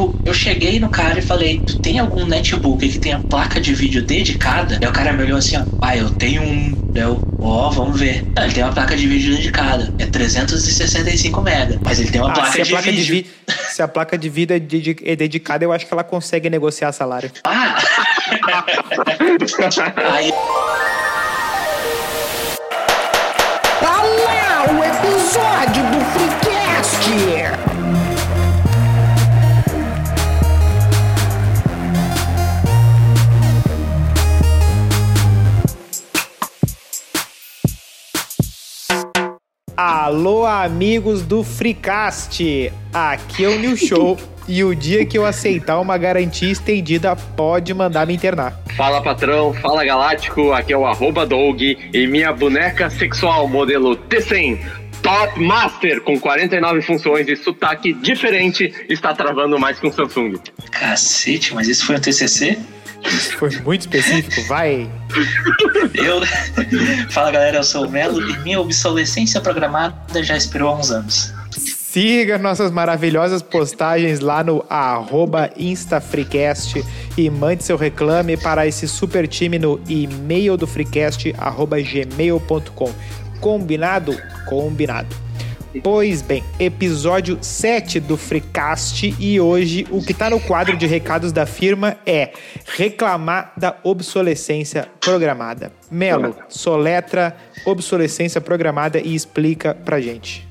tipo, eu cheguei no cara e falei, tu tem algum netbook que tenha placa de vídeo dedicada? Aí o cara me olhou assim, ó, ah, eu tenho um. Eu, ó, oh, vamos ver. Ah, ele tem uma placa de vídeo dedicada. É 365 mega. Mas ele tem uma ah, placa, de, placa vídeo. de vídeo. Se a placa de vídeo é, é dedicada, eu acho que ela consegue negociar salário. Ah! Aí. Alô, amigos do Freecast! Aqui é o New Show e o dia que eu aceitar uma garantia estendida pode mandar me internar. Fala patrão, fala galáctico, aqui é o arroba Dog e minha boneca sexual modelo T100 Top Master com 49 funções e sotaque diferente está travando mais que um Samsung. Cacete, mas isso foi um TCC? Isso foi muito específico, vai. Eu. Fala galera, eu sou o Melo e minha obsolescência programada já esperou há uns anos. Siga nossas maravilhosas postagens lá no InstaFreecast e mande seu reclame para esse super time no e-mail do freecast.gmail.com. Combinado? Combinado. Pois bem, episódio 7 do Freecast e hoje o que está no quadro de recados da firma é reclamar da obsolescência programada. Melo, soletra obsolescência programada e explica pra gente.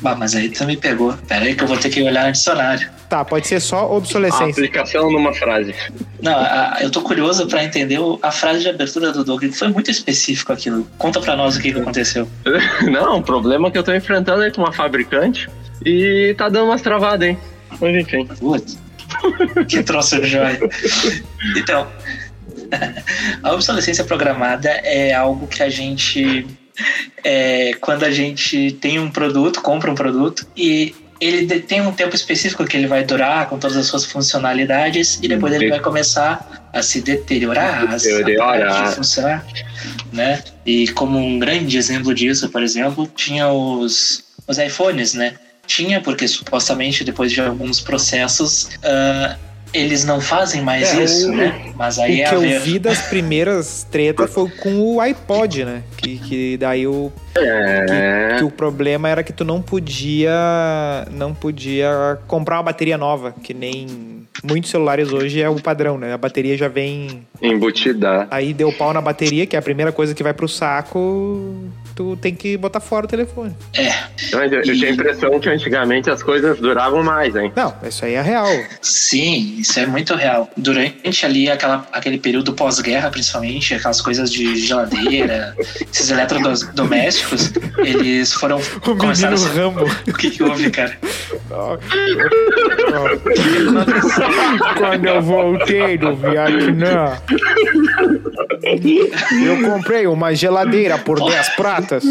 Bah, mas aí tu me pegou. Pera aí que eu vou ter que olhar no dicionário. Tá, pode ser só obsolescência. A aplicação numa frase. Não, a, eu tô curioso para entender a frase de abertura do Doug. Foi muito específico aquilo. Conta para nós o que, que aconteceu. Não, o problema que eu tô enfrentando é com uma fabricante e tá dando umas travadas, hein? Mas enfim. Putz. que troço jóia. Então, a obsolescência programada é algo que a gente é, quando a gente tem um produto, compra um produto e ele tem um tempo específico que ele vai durar com todas as suas funcionalidades e depois ele vai começar a se deteriorar, a, a de funcionar, né? E como um grande exemplo disso, por exemplo, tinha os, os iPhones, né? Tinha porque supostamente depois de alguns processos uh, eles não fazem mais é, isso, o, né? Mas aí o é que eu vi das primeiras tretas foi com o iPod, né? Que, que daí o é. que, que, o problema era que tu não podia não podia comprar uma bateria nova, que nem muitos celulares hoje é o padrão, né? A bateria já vem embutida. Aí deu pau na bateria, que é a primeira coisa que vai pro saco tu tem que botar fora o telefone. É. Mas eu, eu tinha a impressão que antigamente as coisas duravam mais, hein? Não, isso aí é real. Sim, isso é muito real. Durante ali aquela, aquele período pós-guerra, principalmente, aquelas coisas de geladeira, esses eletrodomésticos, eles foram. O menino a... Rambo. O que, que houve, cara? Quando eu voltei do Vietnã, eu comprei uma geladeira por 10 pratas.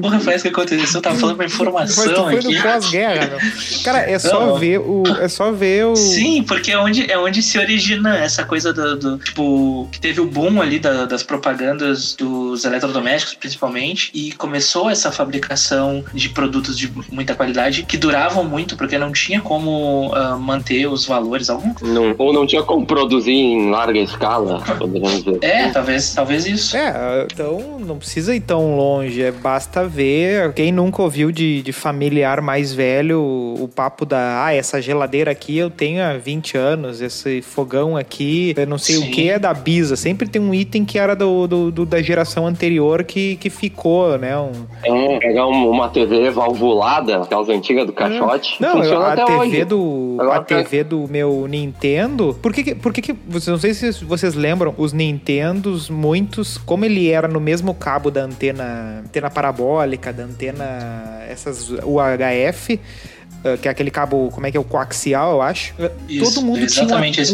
Porra, parece que aconteceu. Eu tava falando uma informação Mas foi aqui. pós-guerra, Cara, é só não. ver o. É só ver o. Sim, porque é onde, é onde se origina essa coisa do. do tipo, que teve o boom ali da, das propagandas dos eletrodomésticos, principalmente, e começou essa fabricação de produtos de muita qualidade que duravam muito, porque não tinha como uh, manter os valores. Algum... Não, ou não tinha como produzir em larga escala, poderíamos dizer. É, talvez, talvez isso. É, então não precisa ir tão longe, é, basta ver. Quem nunca ouviu de, de familiar mais velho o papo da. Ah, essa geladeira aqui eu tenho há 20 anos, esse fogão aqui, eu não sei Sim. o que é da Bisa. Sempre tem um item que era do, do, do da geração anterior que, que ficou, né? Um... É, pegar uma TV valvulada, aquelas antigas do caixote. É. Não, Funciona a TV hoje. do. Agora, a TV do meu Nintendo. Por que, por que, que. Não sei se vocês lembram, os Nintendos, muitos, como ele era no mesmo cabo da antena, antena parabólica, da antena essas UHF, que é aquele cabo, como é que é o coaxial, eu acho. Isso, todo mundo tinha,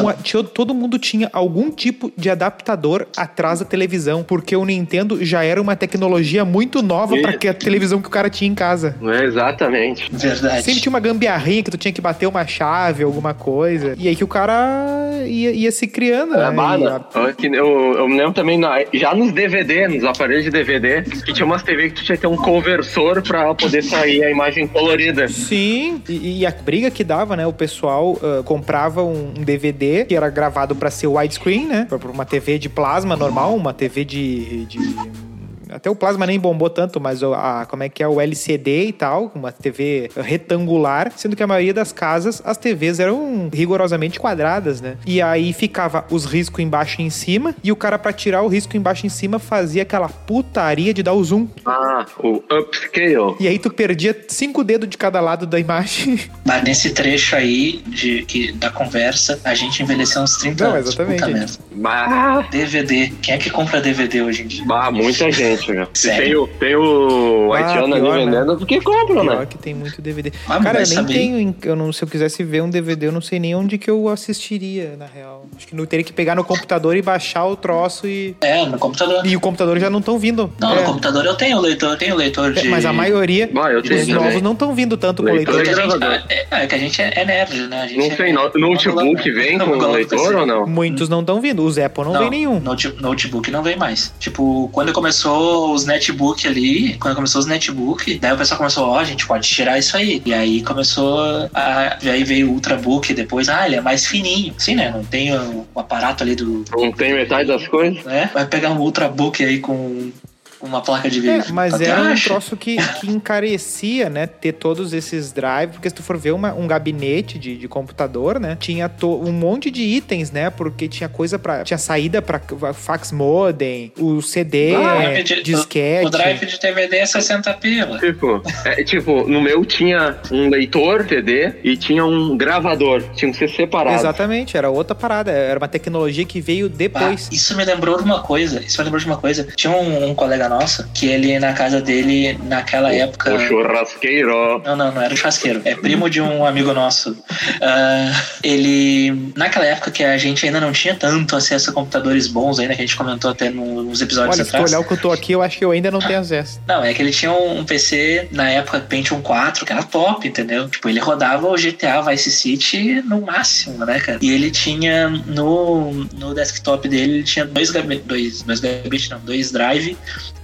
uma, tinha, todo mundo tinha algum tipo de adaptador atrás da televisão, porque o Nintendo já era uma tecnologia muito nova para que a televisão que o cara tinha em casa. É exatamente. Verdade. Sempre tinha uma gambiarrinha que tu tinha que bater uma chave, alguma coisa. E aí que o cara ia, ia se criando, é, né? Eu, eu, me lembro também, já nos DVD, nos aparelhos de DVD, que tinha umas TV que tu tinha que ter um conversor para poder sair a imagem colorida. Sim, e, e a briga que dava, né? O pessoal uh, comprava um, DVD que era gravado para ser widescreen, né? Pra, pra uma TV de plasma normal, uma TV de, de até o plasma nem bombou tanto, mas a, como é que é o LCD e tal, uma TV retangular, sendo que a maioria das casas as TVs eram rigorosamente quadradas, né? E aí ficava os riscos embaixo e em cima, e o cara para tirar o risco embaixo e em cima fazia aquela putaria de dar o zoom. Ah, o upscale. E aí tu perdia cinco dedos de cada lado da imagem. Mas nesse trecho aí de, que, da conversa, a gente envelheceu uns 30 Não, anos. Exatamente. Bah. DVD. Quem é que compra DVD hoje em dia? Bah, muita gente né? Tem o, tem o haitiano ah, ali né? vendendo, né? porque compram, né? que tem muito DVD. Ah, Cara, eu nem saber. tenho. Eu não, se eu quisesse ver um DVD, eu não sei nem onde que eu assistiria, na real. Acho que não teria que pegar no computador e baixar o troço e. É, no computador. E o computador já não estão vindo. Não, é. no computador eu tenho leitor, eu tenho leitor de. É, mas a maioria. Ah, eu tenho os novos não estão vindo tanto leitor com leitor. É, gente, é, é, que a gente é nerd, né? A gente não tem é, notebook vem com leitor ou não? Muitos não estão vindo. Os Apple não, não vem nenhum. Notebook não vem mais. Tipo, quando começou os netbook ali, quando começou os netbook, daí o pessoal começou, ó, oh, a gente pode tirar isso aí. E aí começou a. Aí veio o Ultrabook depois, ah, ele é mais fininho. Sim, né? Não tem o, o aparato ali do. Não tem metade das coisas? Né? Vai pegar um Ultrabook aí com uma placa de vídeo. É, mas era um troço que, que encarecia, né? Ter todos esses drives, porque se tu for ver uma, um gabinete de, de computador, né? Tinha to, um monte de itens, né? Porque tinha coisa para Tinha saída para fax modem, o CD, ah, de, disquete. O, o, drive de DVD é 60 pila. Tipo, é, tipo, no meu tinha um leitor CD e tinha um gravador. Tinha que ser separado. Exatamente, era outra parada. Era uma tecnologia que veio depois. Ah, isso me lembrou de uma coisa. Isso me lembrou de uma coisa. Tinha um, um colega nossa, que ele na casa dele, naquela época. O churrasqueiro. Não, não, não era o churrasqueiro. É primo de um amigo nosso. Uh, ele. Naquela época que a gente ainda não tinha tanto acesso a computadores bons ainda, que a gente comentou até nos episódios Olha, atrás. se tu olhar o que eu tô aqui, eu acho que eu ainda não tenho acesso. Não, é que ele tinha um PC na época Pentium 4, que era top, entendeu? Tipo, ele rodava o GTA Vice City no máximo, né, cara? E ele tinha no, no desktop dele, ele tinha dois gabinetes, dois, dois gabinetes, não, dois drive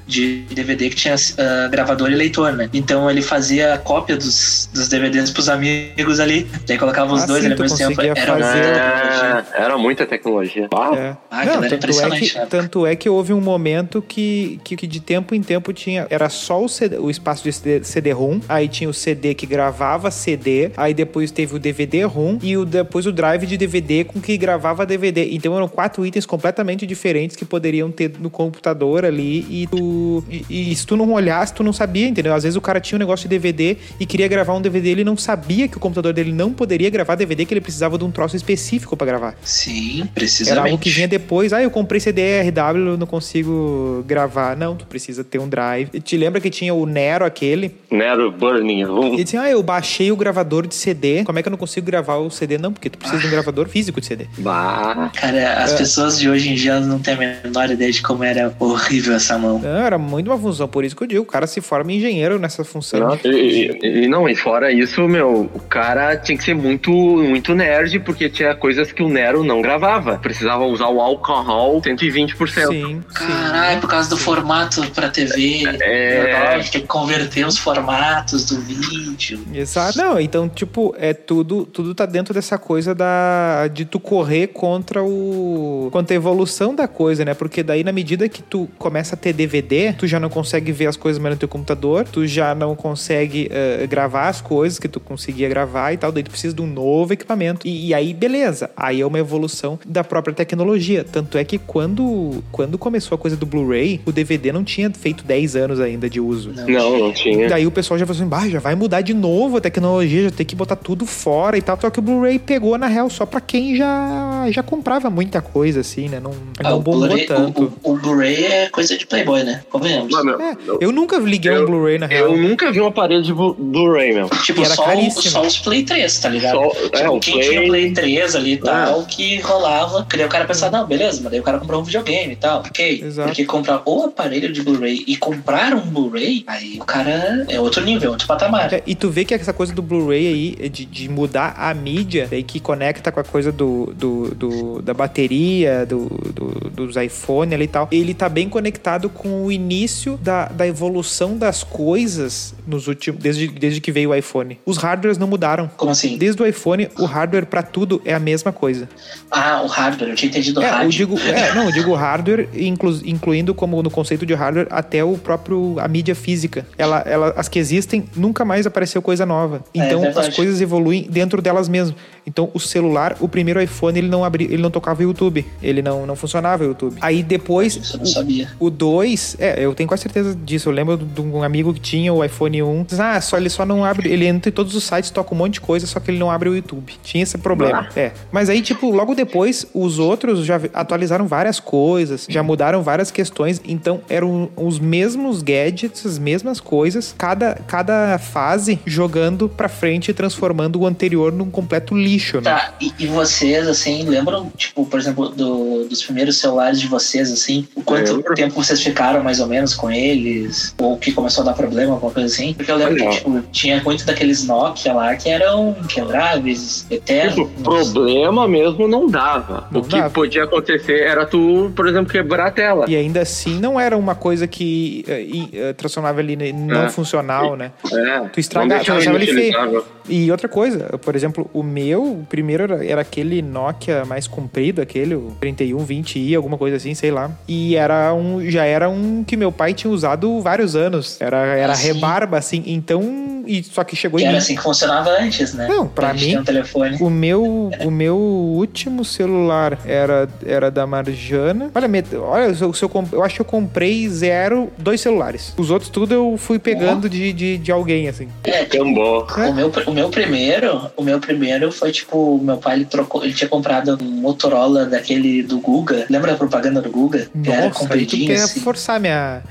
de DVD que tinha uh, gravador e leitor, né? Então ele fazia cópia dos, dos DVDs pros amigos ali. Daí colocava os ah, dois sim, ao mesmo tempo. Era, fazer... muita era muita tecnologia. Ah, é. ah Não, tanto, é que, né? tanto é que houve um momento que, que, que, de tempo em tempo tinha. Era só o, CD, o espaço de CD-ROM, aí tinha o CD que gravava CD, aí depois teve o DVD-ROM e o, depois o drive de DVD com que gravava DVD. Então eram quatro itens completamente diferentes que poderiam ter no computador ali e tu e, e, se tu não olhasse, tu não sabia, entendeu? Às vezes o cara tinha um negócio de DVD e queria gravar um DVD, ele não sabia que o computador dele não poderia gravar DVD, que ele precisava de um troço específico para gravar. Sim, precisamente. Era algo que vinha depois. Ah, eu comprei CDRW, não consigo gravar. Não, tu precisa ter um drive. E te lembra que tinha o Nero aquele? Nero Burning Room. E disse, ah, eu baixei o gravador de CD. Como é que eu não consigo gravar o CD? Não, porque tu precisa ah. de um gravador físico de CD. Bah. Cara, as é. pessoas de hoje em dia não têm a menor ideia de como era horrível essa mão. Não, era muito uma função, por isso que eu digo, o cara se forma engenheiro nessa função. Não, e, e, não, e fora isso, meu, o cara tinha que ser muito, muito nerd, porque tinha coisas que o Nero não gravava. Precisava usar o alcohol 120%. Sim. Caralho, por causa do formato pra TV. É. Tem que converter os formatos do vídeo. Exato. Não, então, tipo, é tudo, tudo tá dentro dessa coisa da de tu correr contra o contra a evolução da coisa, né? Porque daí na medida que tu começa a ter DVD tu já não consegue ver as coisas mais no teu computador, tu já não consegue uh, gravar as coisas que tu conseguia gravar e tal, daí tu precisa de um novo equipamento. E, e, aí, beleza, aí é uma evolução da própria tecnologia. Tanto é que quando, quando começou a coisa do Blu-ray, o DVD não tinha feito 10 anos ainda de uso. Não, não, não tinha. Daí o pessoal já falou assim, bah, já vai mudar de novo a tecnologia, já tem que botar tudo fora e tal. Só que o Blu-ray pegou, na real, só pra quem já, já comprava muita coisa, assim, né? Não, ah, não bombou tanto. O, o, o Blu-ray é coisa de Playboy, né? Convenhamos. Mano, é, eu nunca liguei eu, um Blu-ray na real. Eu nunca vi um aparelho de Blu-ray, meu. Tipo, era só, só os Play 3, tá ligado? Só, tipo, é, quem Play... tinha Play 3 ali e tal, é. que rolava. Que daí o cara pensava, não, beleza, mas daí o cara comprou um videogame e tal. Ok. Exato. Porque comprar o aparelho de Blu-ray e comprar um Blu-ray, aí o cara é outro nível, outro patamar. É, e tu vê que essa coisa do Blu-ray aí, de, de mudar a mídia, aí que conecta com a coisa do, do, do da bateria, do, do, dos iPhone ali e tal, ele tá bem conectado com o início da, da evolução das coisas nos últimos desde, desde que veio o iPhone. Os hardwares não mudaram. Como assim? Desde o iPhone, o hardware para tudo é a mesma coisa. Ah, o hardware, eu tinha entendido é, rádio. Eu digo, é, não, eu digo hardware, inclu, incluindo como no conceito de hardware até o próprio a mídia física. Ela, ela, as que existem, nunca mais apareceu coisa nova. É Então verdade. as coisas evoluem dentro delas mesmas. Então o celular, o primeiro iPhone, ele não abria, ele não tocava o YouTube, ele não, não funcionava o YouTube. Aí depois Isso eu não sabia. o 2, é, eu tenho quase certeza disso. Eu lembro de um amigo que tinha o iPhone 1. Diz, ah, só ele só não abre. Ele entra em todos os sites, toca um monte de coisa, só que ele não abre o YouTube. Tinha esse problema. É. Mas aí, tipo, logo depois, os outros já atualizaram várias coisas, já mudaram várias questões. Então, eram os mesmos gadgets, as mesmas coisas, cada, cada fase jogando pra frente e transformando o anterior num completo lixo, né? Tá, e, e vocês, assim, lembram, tipo, por exemplo, do- dos primeiros celulares de vocês, assim? O quanto tempo vocês ficaram, mais ou menos, com eles? Ou que começou a dar problema, alguma coisa assim? Porque eu lembro Olha. que, tipo, tinha muito daqueles Nokia lá que eram quebráveis, eternos. Tipo, problema mesmo não dava. Não o que dava. podia acontecer era tu, por exemplo, quebrar a tela. E ainda assim, não era uma coisa que i- eh, transformava ele não É. funcional, né? É, Tu estraga- não deixava tu deixava ele feio. E outra coisa, por exemplo, o meu, o primeiro era, era aquele Nokia mais comprido, aquele, o 3120i, alguma coisa assim, sei lá. E era um, já era um que meu pai tinha usado vários anos. Era, era Ah, sim. rebarba, assim. Então, e, só que chegou Que em era mim. assim que funcionava antes, né? Não, pra mim- um telefone. O meu, o meu último celular era, era da Marjana. Olha, olha se eu, se eu, eu acho que eu comprei zero, dois celulares. Os outros tudo eu fui pegando de, de, de alguém, assim. É, Cambó. É. O meu, o meu primeiro, o meu primeiro foi tipo, meu pai ele trocou, ele tinha comprado um Motorola daquele do Guga. Lembra a propaganda do Guga? Que era Nossa, aí tu compridinho quer assim. forçar minha.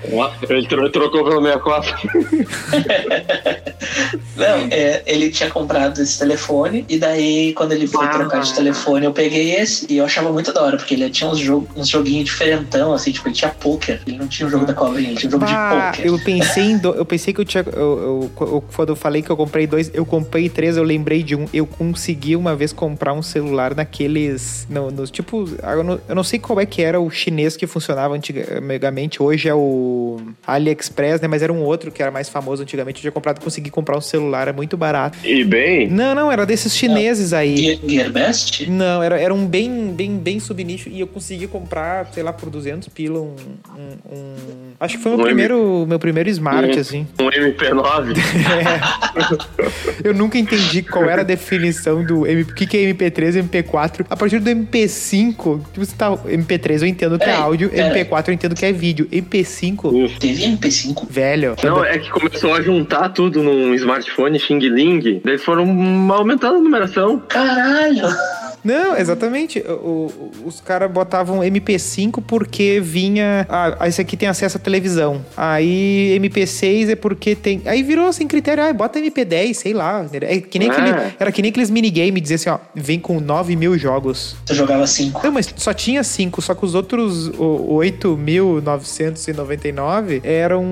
Ele tro- trocou pelo 64. Não, é, ele tinha comprado esse telefone e daí quando ele foi Ah. trocar de telefone eu peguei esse e eu achava muito da hora, porque ele tinha uns, jogo, uns joguinhos diferentão, assim, tipo, ele tinha poker. Ele não tinha um jogo da cobrinha, ele tinha um jogo Bah, de poker. eu pensei em do- eu pensei que eu tinha eu, eu- eu- quando eu falei que eu comprei dois, eu comprei três, eu lembrei de um. Eu consegui uma vez comprar um celular naqueles no, nos tipo, eu não, eu não sei qual é que era o chinês que funcionava antigamente, hoje é o AliExpress, né, mas era um outro que era mais famoso antigamente, eu tinha comprado, consegui comprar um celular, é muito barato. E bem, Não, não, era desses chineses aí. Gear, Gearbest? Não, era, era um bem, bem, bem subnicho e eu consegui comprar, sei lá, por 200 pila um, um- um- Acho que foi o meu Um M- primeiro, meu primeiro smart, Um- assim. um MP9. Eu nunca entendi qual era a definição do M, o que, que é MP3 e MP4. A partir do MP5, tipo, você tá, MP3 eu entendo que é Peraí, áudio, peraí. MP4 eu entendo que é vídeo. MP5, Teve MP5? velho. Não, é que começou a juntar tudo num smartphone Xing Ling. Daí foram aumentando a numeração. Caralho! Não, exatamente. O- o- os caras botavam MP5 porque vinha. Ah, esse aqui tem acesso à televisão. Aí MP6 é porque tem. Aí virou sem critério. Ah, bota MP10, sei lá. É que nem Ah. aquele, era que nem aqueles minigames dizer assim, ó, vem com 9 mil jogos. Tu jogava 5. Não, mas só tinha 5, só que os outros o- 8.999 eram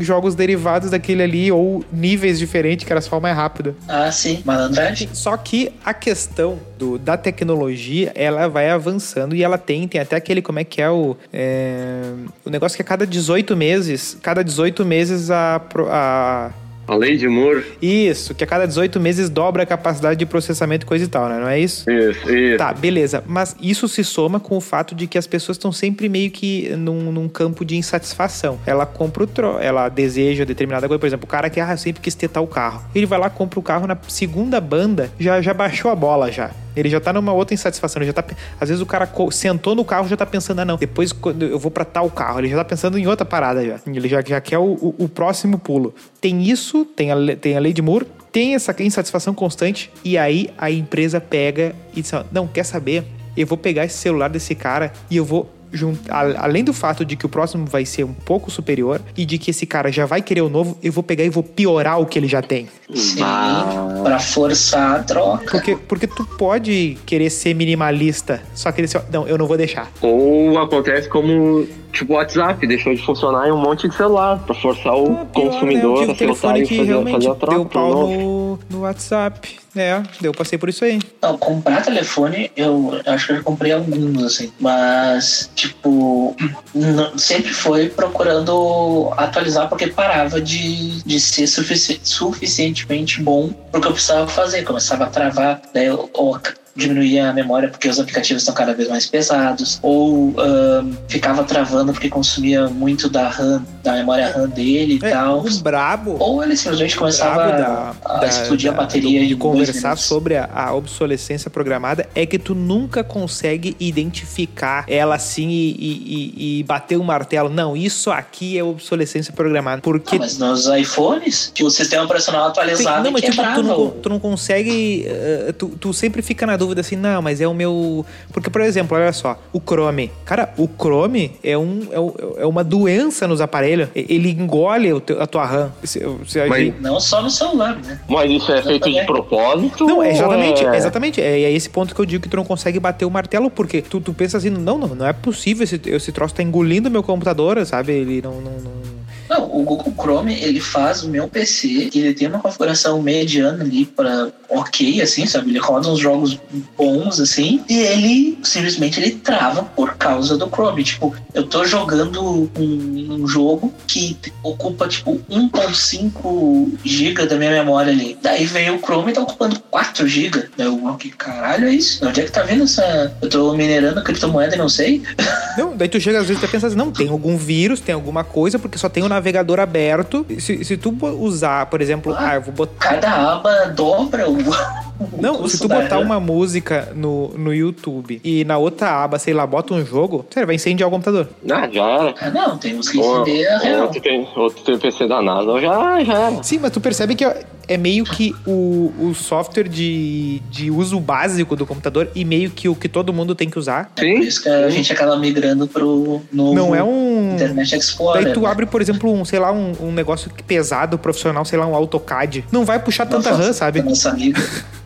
jogos derivados daquele ali, ou níveis diferentes, que era só mais rápido. Ah, sim. Malandragem? Só que a questão do, da tecnologia, ela vai avançando e ela tem, tem até aquele, como é que é o... é, o negócio que a cada 18 meses, cada 18 meses a... a A lei de Moore. isso, que a cada 18 meses dobra a capacidade de processamento e coisa e tal, né? Não é isso? Isso, isso. Tá, beleza. Mas isso se soma com o fato de que as pessoas estão sempre meio que num, num campo de insatisfação. Ela compra o tro, ela deseja determinada coisa. Por exemplo, o cara que ah, eu sempre quis tetar o carro. Ele vai lá, compra o carro na segunda banda, já, já baixou a bola já. Ele já tá numa outra insatisfação. Ele já tá. Às vezes o cara sentou no carro já tá pensando, ah, não, depois eu vou pra tal carro. Ele já tá pensando em outra parada já. Ele já, já quer o, o- o próximo pulo. Tem isso, tem a, tem a lei de Moore, tem essa insatisfação constante, e aí a empresa pega e diz: ó, não, quer saber? Eu vou pegar esse celular desse cara e eu vou. Além do fato de que o próximo vai ser um pouco superior e de que esse cara já vai querer o novo, eu vou pegar e vou piorar o que ele já tem. Sim. Ah. Pra forçar a troca. Porque, porque tu pode querer ser minimalista, só que ele não, eu não vou deixar. Ou acontece como tipo o WhatsApp, deixou de funcionar em um monte de celular, pra forçar o Ah, pior, consumidor né? Eu a telefone soltar e fazer, fazer a troca deu pau no, no WhatsApp. É, eu passei por isso aí. Não, comprar telefone, eu acho que eu já comprei alguns, assim. Mas, tipo, não- sempre foi procurando atualizar porque parava de, de ser sufici- suficientemente bom pro que eu precisava fazer. Começava a travar, daí eu, ou diminuía a memória porque os aplicativos estão cada vez mais pesados, ou ficava travando porque consumia muito da RAM, da memória RAM dele e É, tal. o brabo. Ou ele simplesmente começava brabo a, da- da- explodir da- a bateria dois conversar sobre a, a obsolescência programada é que tu nunca consegue identificar ela assim e, e- e- e bater o martelo. Não, isso aqui é obsolescência programada. Porque Ah, mas nos iPhones, que o sistema operacional atualizado não, mas tipo, tu, não, tu não consegue. eh, tu, tu sempre fica na dúvida assim, não, mas é o meu. Porque, por exemplo, olha só, o Chrome. Cara, o Chrome é, um, é, é uma doença nos aparelhos. Ele engole o teu- a tua RAM. Se- se a Mas- Não só no celular, né? Mas isso é feito de propósito? Não, é exatamente, é- é exatamente. É, é esse ponto que eu digo que tu não consegue bater o martelo, porque tu, tu pensa assim, não, não, não é possível, esse, esse troço tá engolindo meu computador, sabe? Ele não. não, não- Não, o Google Chrome, ele faz o meu PC, ele tem uma configuração mediana ali para ok, assim, sabe? Ele roda uns jogos bons, assim, e ele simplesmente ele trava por causa do Chrome. Tipo, eu tô jogando um, um jogo que ocupa, tipo, 1.5 GB da minha memória ali. Daí veio o Chrome e tá ocupando 4 GB. Eu, "Uau, que caralho é isso? Onde é que tá vindo essa... Eu tô minerando criptomoeda e não sei? Não, daí tu chega às vezes e pensa assim, não, tem algum vírus, tem alguma coisa, porque só tem o navegador aberto. Se, se tu usar, por exemplo, Ah. ah, vou botar. Cada aba dobra o... Não, se tu botar uma música no, no YouTube e na outra aba, sei lá, bota um jogo, sério, vai incendiar o computador. Ah, já era. Ah, não, tem uns que real. Outro tem, outro tem PC da NASA, já, já era. Sim, mas tu percebe que é é meio que o, o software de, de uso básico do computador e meio que o que todo mundo tem que usar. Por Sim. isso que a gente acaba migrando pro novo Não é um. Internet Explorer. Daí tu né? abre, por exemplo, um, sei lá, um, um negócio pesado, profissional, sei lá, um AutoCAD. Não vai puxar tanta Nossa, RAM, sabe? Nossa amiga.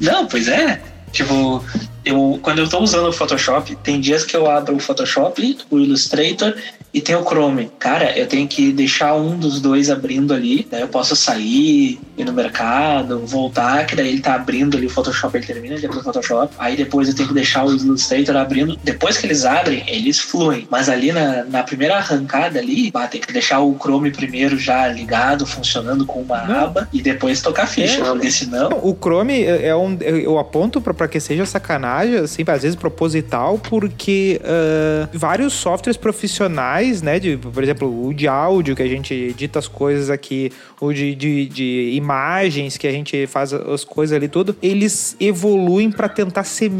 Não, pois é. Tipo, eu, quando eu tô usando o Photoshop, tem dias que eu abro o Photoshop, o Illustrator e tem o Chrome. Cara, eu tenho que deixar um dos dois abrindo ali, daí eu posso sair, ir no mercado, voltar, que daí ele tá abrindo ali o Photoshop, ele termina de abrir o Photoshop. Aí depois eu tenho que deixar o Illustrator abrindo. Depois que eles abrem, eles fluem. Mas ali na, na primeira arrancada ali, bah, tem que deixar o Chrome primeiro já ligado, funcionando com uma Não. aba, e depois tocar ficha, É. porque senão. O Chrome é é um. Eu aponto pra, pra que seja sacanagem, assim, às vezes proposital, porque ah, vários softwares profissionais, né? De, por exemplo, o de áudio, que a gente edita as coisas aqui, o de, de, de imagens, que a gente faz as coisas ali tudo, eles evoluem pra tentar ser,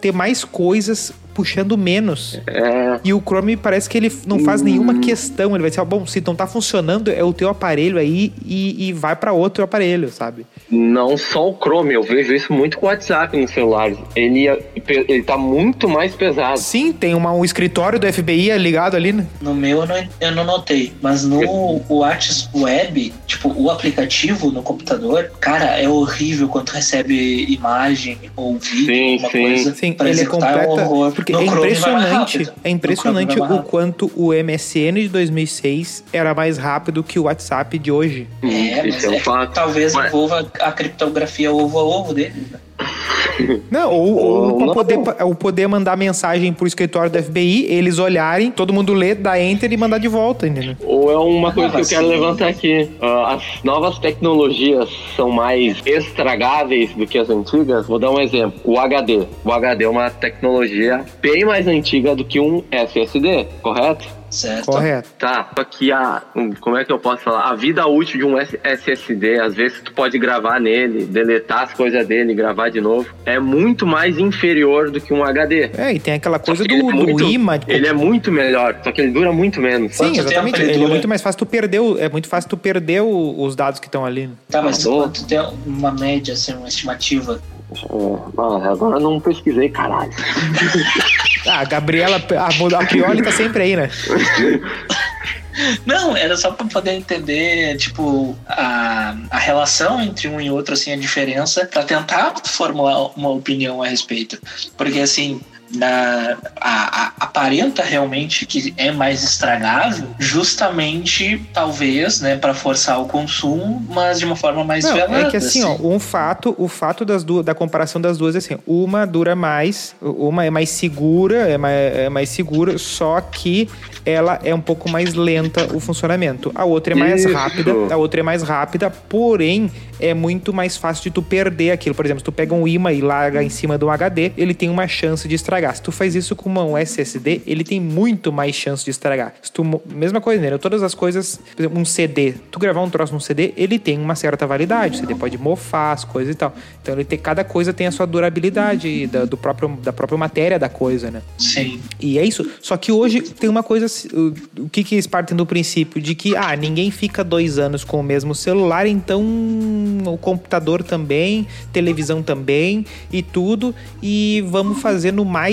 ter mais coisas puxando menos. É, E o Chrome parece que ele não faz nenhuma questão. Ele vai dizer, ó, bom, se não tá funcionando, é o teu aparelho aí e, e vai pra outro aparelho, sabe? não só o Chrome, eu vejo isso muito com o WhatsApp nos celulares. Ele, é- ele tá muito mais pesado. Sim, tem uma, um escritório do FBI ligado ali, né? No meu eu não, eu não notei, mas no WhatsApp Web, tipo, o aplicativo no computador, cara, é horrível quando recebe imagem ou vídeo, Sim, alguma sim. coisa. Sim, pra ele é executar, completa. um horror. Porque No é impressionante. É impressionante o quanto o MSN de 2006 era mais rápido que o WhatsApp de hoje. É, mas é um é fato. talvez Mas- envolva a criptografia ovo a ovo dele. né? Não, ou, ou Ou poder, ou poder mandar mensagem pro escritório do FBI, eles olharem, todo mundo lê, dá enter e mandar de volta, entendeu? Ou é uma coisa que eu quero sim. levantar aqui. Ah, as novas tecnologias são mais estragáveis do que as antigas. Vou dar um exemplo. O HD. O HD é uma tecnologia bem mais antiga do que um SSD, correto? Certo? Correto. Tá, só que a. hum, Como é que eu posso falar? A vida útil de um SSD, às vezes tu pode gravar nele, deletar as coisas dele, gravar de novo, é muito mais inferior do que um HD. É, e tem aquela coisa do, é do muito- imã. de- Ele é muito melhor, só que ele dura muito menos. Sim, Quanto exatamente. ele Ele é dura? muito mais fácil tu perder, o- é muito fácil tu perder o- os dados que estão ali. né? Tá, mas bom. quanto tem uma média, assim, uma estimativa? É, ah, agora eu não pesquisei, caralho. Ah, a Gabriela, a, a Prioli tá sempre aí, né? Não, era só pra poder entender, tipo, a, a relação entre um e outro, assim, a diferença, para tentar formular uma opinião a respeito. Porque, assim, na, a, a, aparenta realmente que é mais estragável, justamente talvez, né, para forçar o consumo, mas de uma forma mais Não, velada. É que assim, ó, um fato, o fato das duas, da comparação das duas é assim, uma dura mais, uma é mais segura, é mais, é mais segura, só que ela é um pouco mais lenta o funcionamento. A outra é mais Isso. rápida, a outra é mais rápida, porém é muito mais fácil de tu perder aquilo. Por exemplo, se tu pega um imã e larga em cima de um HD, ele tem uma chance de estragar. Se tu faz isso com um SSD, ele tem muito mais chance de estragar. Se tu, mesma coisa, né? Todas as coisas, por exemplo, um CD, tu gravar um troço num CD, ele tem uma certa validade. O CD pode mofar as coisas e tal. Então ele tem, cada coisa tem a sua durabilidade da, do próprio, da própria matéria da coisa, né? Sim. E é isso. Só que hoje tem uma coisa. O, o que, que eles partem do princípio? De que, ah, ninguém fica dois anos com o mesmo celular, então o computador também, televisão também e tudo. E vamos fazer no mais.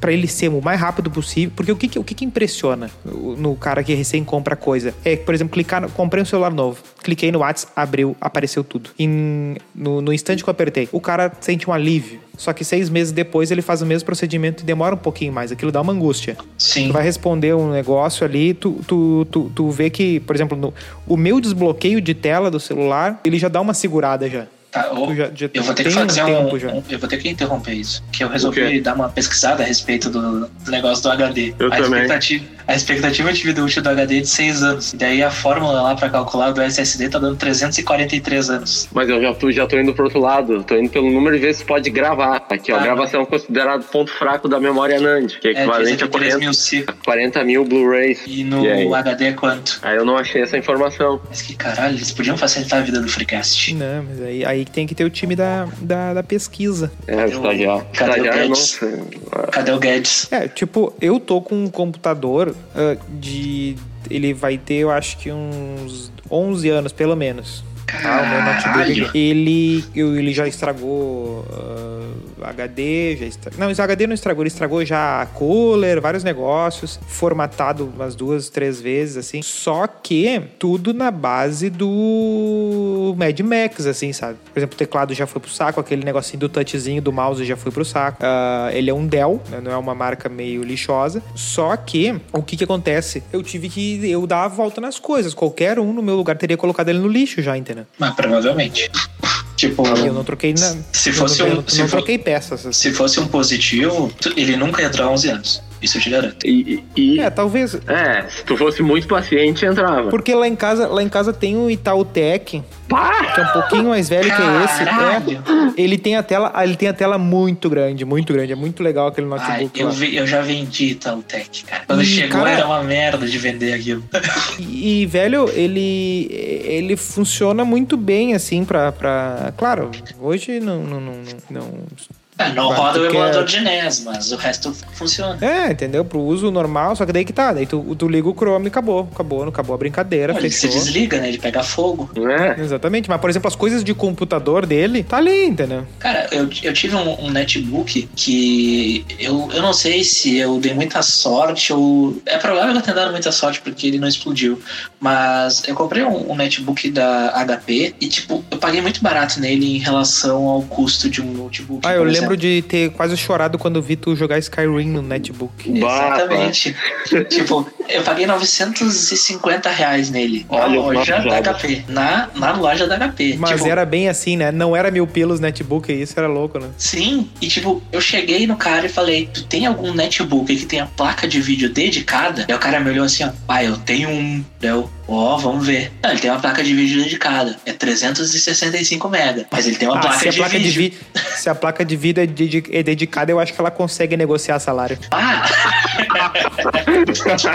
Para ele ser o mais rápido possível. Porque o que, que- o que, que impressiona no no cara que recém compra coisa? É, por exemplo, clicar. no- comprei um celular novo. Cliquei no WhatsApp, abriu, apareceu tudo. Em- no, no instante que eu apertei, o cara sente um alívio. Só que seis meses depois ele faz o mesmo procedimento e demora um pouquinho mais. Aquilo dá uma angústia. Sim. Tu vai responder um negócio ali, tu, tu, tu, tu vê que, por exemplo, no- o meu desbloqueio de tela do celular, ele já dá uma segurada já. Tá, Tu já- já eu vou ter que fazer um, tempo já. um- Eu vou ter que interromper isso. Que eu resolvi dar uma pesquisada a respeito do, do negócio do HD. Eu a também. Expectativa, a expectativa de vida útil do HD é de 6 anos. E daí a fórmula lá pra calcular do SSD tá dando 343 anos. Mas eu já tô, já tô indo pro outro lado. Tô indo pelo número de vezes que pode gravar. Aqui, ó. Ah, gravação considerado ponto fraco da memória NAND, que é É, equivalente diz a aqui 3 40, mil ciclos. 40 mil Blu-rays. E no E? HD é quanto? Aí eu não achei essa informação. Mas que caralho, eles podiam facilitar a vida do Freecast. Não, mas aí, aí tem que ter o time da, da, da pesquisa. É, estagiário. Cadê o Estagiário não Guedes? sei. Cadê o Guedes? É, tipo, eu tô com um computador ah, de. Ele vai ter, eu acho que uns 11 anos, pelo menos. Tá, o meu notebook, ele, eu- ele já estragou ah, HD, já estra... não, esse HD não estragou, ele estragou já cooler, vários negócios, formatado umas duas, três vezes, assim. Só que tudo na base do Mad Max, assim, sabe? Por exemplo, o teclado já foi pro saco, aquele negocinho do touchzinho do mouse já foi pro saco. Ah, ele é um Dell, né? não é uma marca meio lixosa. Só que, o que que acontece? Eu tive que eu dar a volta nas coisas. Qualquer um no meu lugar teria colocado ele no lixo já, entendeu? Mas provavelmente. Tipo, E eu não troquei na, Se eu fosse não, um- se não troquei peças. assim. se fosse um positivo, ele nunca ia durar 11 anos. Isso eu te garanto. E, e- e- É, talvez. é, se tu fosse muito paciente, entrava. Porque lá em casa, lá em casa tem o Itautec, Pá! que é um pouquinho mais velho que esse. Caralho! É, ele tem a tela, ele tem a tela muito grande, muito grande. É muito legal aquele Ai, notebook eu, lá. vi- eu já vendi Itautec, cara. Quando Ih, chegou cara. era uma merda de vender aquilo. E, velho, ele ele funciona muito bem, assim, pra. pra... Claro, hoje não. não, não, não- não- É, não Mas roda o quer- emulador de NES, mas o resto funciona. É, entendeu? Pro uso normal, só que daí que tá. Daí tu, tu liga o Chrome e acabou. Acabou, não acabou a brincadeira, Ele se desliga, né? Ele pega fogo. Né? Exatamente, mas por exemplo, as coisas de computador dele, tá ali, entendeu? Cara, eu, eu tive um, um netbook que eu, eu não sei se eu dei muita sorte ou. É provável que eu tenha dado muita sorte porque ele não explodiu. Mas eu comprei um, um netbook da HP e, tipo, eu paguei muito barato nele em relação ao custo de um notebook. Ah, eu por lembro de ter quase chorado quando vi tu jogar Skyrim no netbook. Exatamente. tipo, eu paguei 950 reais nele. Na Olha, loja da. HP. Na, na loja da HP. Mas Tipo, era bem assim, né? Não era mil pilos netbook, isso era louco, né? Sim, e tipo, eu cheguei no cara e falei: Tu tem algum netbook que tenha placa de vídeo dedicada? Aí o cara me olhou assim: Ó, pai, eu tenho um. Deu, ó, vamos ver. Não, ele tem uma placa de vídeo dedicada. É 365 mega. Mas ele tem uma Ah, placa, se, a de, placa de vídeo. vi... se a placa de vida é, dedi- é dedicada, eu acho que ela consegue negociar salário. Ah!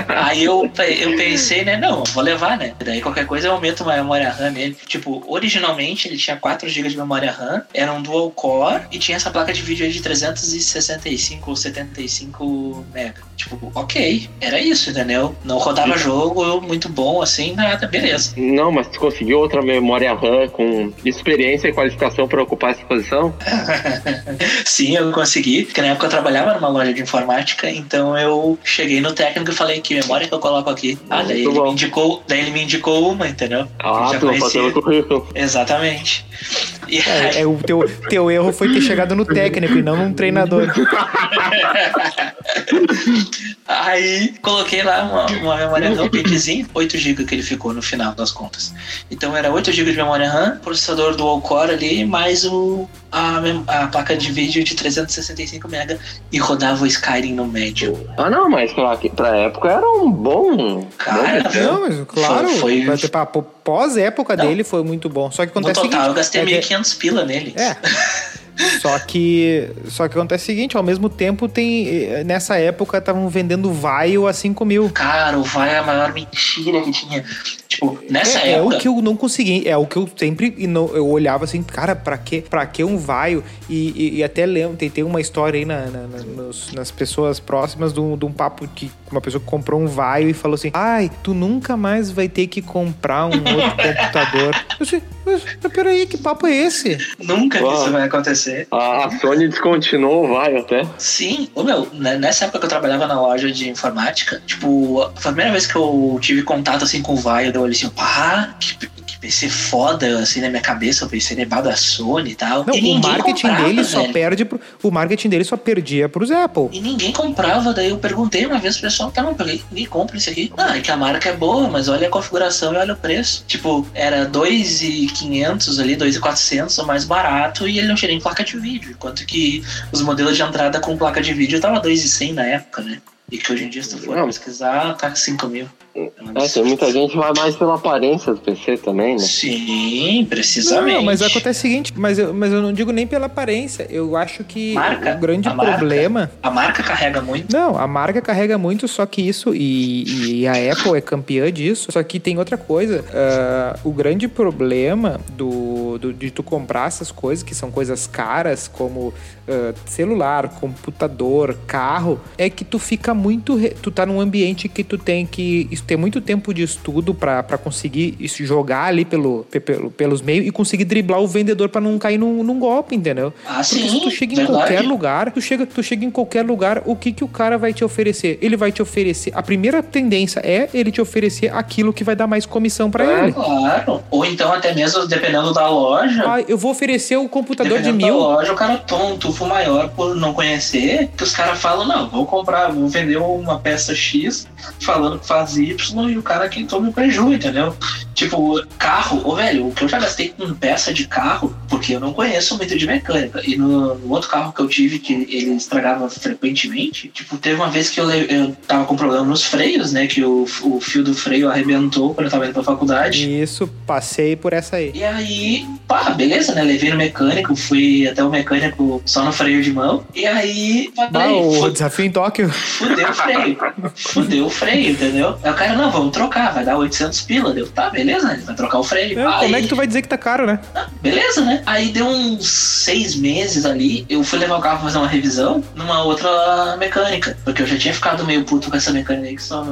Aí eu, eu pensei, né? Não, vou levar, né? Daí qualquer coisa eu aumento uma memória RAM nele. Tipo, originalmente ele tinha 4 GB de memória RAM, era um dual core e tinha essa placa de vídeo aí de 365 ou 75 mega. Tipo, ok, era isso, entendeu? Não rodava jogo, muito bom, assim, nada, beleza. Não, mas tu conseguiu outra memória RAM com experiência e qualificação para ocupar essa posição? Sim, eu consegui, porque na época eu trabalhava numa loja de informática, então eu cheguei no técnico e falei que memória que eu coloco aqui. Ah, daí ele, me indicou, daí ele me indicou uma, entendeu? Ah, tu fazer o currículo. Exatamente. E é, aí... é, o teu, teu erro foi ter chegado no técnico e não num treinador. aí coloquei lá uma, uma memória RAM pequenininha, 8 GB que ele ficou no final das contas. Então era 8 GB de memória RAM, processador do core ali, mais o, a, a placa de vídeo de 365 MB e rodava o Skyrim no médio. Ah não, mas pra, pra época era um bom. Cara, bom não, mas claro, foi, foi... pós época não. dele foi muito bom. Só que acontece no total, seguinte, eu gastei é 1.500 pila nele. É. Só que, só que acontece o seguinte, ao mesmo tempo tem eh, nessa época estavam vendendo Vaio a 5 mil. Cara, o Vaio é a maior mentira que tinha. Tipo, nessa é, época. É o que eu não consegui, é o que eu sempre eu olhava assim, cara, pra que, pra que um Vaio? E, e, e até lembro, tem, tem uma história aí na, na, na nos, nas pessoas próximas de um, de um papo que uma pessoa que comprou um Vaio e falou assim: ai, tu nunca mais vai ter que comprar um outro computador. Eu disse, mas, mas peraí, que papo é esse? Nunca que isso vai acontecer. A, a Sony descontinuou o Vaio até. Sim, ô meu, né, nessa época que eu trabalhava na loja de informática, tipo, foi a primeira vez que eu tive contato assim com o Vaio, eu olhei assim, pá, que, que PC foda, assim, na minha cabeça, o PC levado a Sony e tal. Não, e o marketing comprava, dele só velho. perde pro, o marketing dele só perdia pros Apple. E ninguém comprava, daí eu perguntei uma vez pro pessoal, tá, não, ninguém compra isso aqui. Ah, é que a marca é boa, mas olha a configuração e olha o preço. Tipo, era 2,500 ali, 2,400 o mais barato e ele não tinha nem placa de vídeo. Enquanto que os modelos de entrada com placa de vídeo tava 2,100 na época, né? E que hoje em dia, se tu for não. pesquisar, tá 5 mil. É, tem muita gente que vai mais pela aparência do PC também, né? Sim, precisamente. Não, mas acontece o seguinte, mas eu, mas eu não digo nem pela aparência. Eu acho que marca, o grande problema. Marca, a marca carrega muito. Não, a marca carrega muito, só que isso, e, e a Apple é campeã disso. Só que tem outra coisa. Uh, o grande problema do, do, de tu comprar essas coisas, que são coisas caras, como uh, celular, computador, carro, é que tu fica muito. Tu tá num ambiente que tu tem que ter muito tempo de estudo para conseguir jogar ali pelo, pelo, pelos meios e conseguir driblar o vendedor para não cair num, num, golpe, entendeu? Ah, Porque sim, se tu chega verdade. em qualquer lugar, tu chega, tu chega em qualquer lugar, o que que o cara vai te oferecer? Ele vai te oferecer. A primeira tendência é ele te oferecer aquilo que vai dar mais comissão para é, ele. Claro. Ou então, até mesmo dependendo da loja. Ah, eu vou oferecer o computador de mil. Da loja, o cara toma um tufo maior por não conhecer, que os caras falam, não, vou comprar, vou vender uma peça X falando que faz Y e o cara que toma o prejuízo, entendeu? Tipo, carro, ô velho, o que eu já gastei com peça de carro, porque eu não conheço muito de mecânica. E no, no outro carro que eu tive, que ele estragava frequentemente, tipo, teve uma vez que eu, eu tava com problema nos freios, né? Que o, o fio do freio arrebentou quando eu tava indo pra faculdade. Isso, passei por essa aí. E aí, pá, beleza, né? Levei no mecânico, fui até o mecânico só no freio de mão. E aí, falei, ah, o desafio em Tóquio. Fudeu o freio. Fudeu o freio, entendeu? O cara, não, vamos trocar, vai dar 800 pila. Deu, tá, beleza, né? Vai trocar o freio. É, aí, como é que tu vai dizer que tá caro, né? Ah, beleza, né? Aí deu uns seis meses ali, eu fui levar o carro pra fazer uma revisão numa outra mecânica. Porque eu já tinha ficado meio puto com essa mecânica aí que só,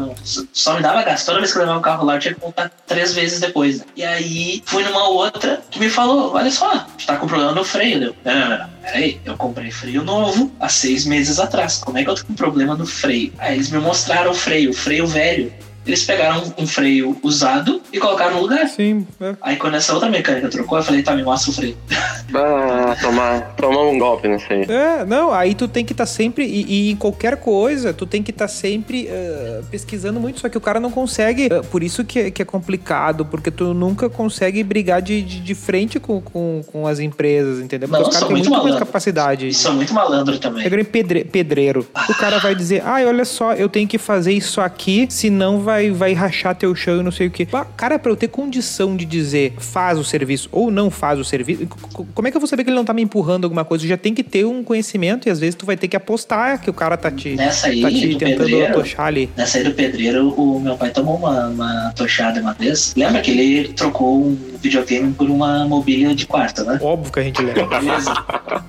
só me dava gasto. Toda vez que eu levava o carro lá, eu tinha que voltar três vezes depois. Né? E aí fui numa outra que me falou: olha só, tá com problema no freio. Deu, não, não, não. Peraí, eu comprei freio novo há seis meses atrás. Como é que eu tô com problema no freio? Aí eles me mostraram o freio, o freio velho eles pegaram um freio usado e colocaram no lugar. Sim. É. Aí quando essa outra mecânica trocou, eu falei, tá, me mostra o freio. Ah, tomar, tomar um golpe nesse aí. É, não, aí tu tem que estar tá sempre, e, e, em qualquer coisa, tu tem que estar tá sempre uh, pesquisando muito, só que o cara não consegue, uh, por isso que, é, que é complicado, porque tu nunca consegue brigar de, de, de frente com, com, com, as empresas, entendeu? Porque não, os caras têm muito, muito capacidade. Isso é muito malandro também. É pedre, pedreiro. O cara vai dizer, ah, olha só, eu tenho que fazer isso aqui, senão vai vai, rachar teu chão e não sei o que. Cara, pra eu ter condição de dizer faz o serviço ou não faz o serviço, como é que eu vou saber que ele não tá me empurrando alguma coisa? Já tem que ter um conhecimento e às vezes tu vai ter que apostar que o cara tá te, nessa aí, tá te tentando pedreiro, tochar ali. Nessa aí do pedreiro, o meu pai tomou uma, uma tochada uma vez. Lembra que ele trocou um videogame por uma mobília de quarto, né? Óbvio que a gente lembra. Beleza.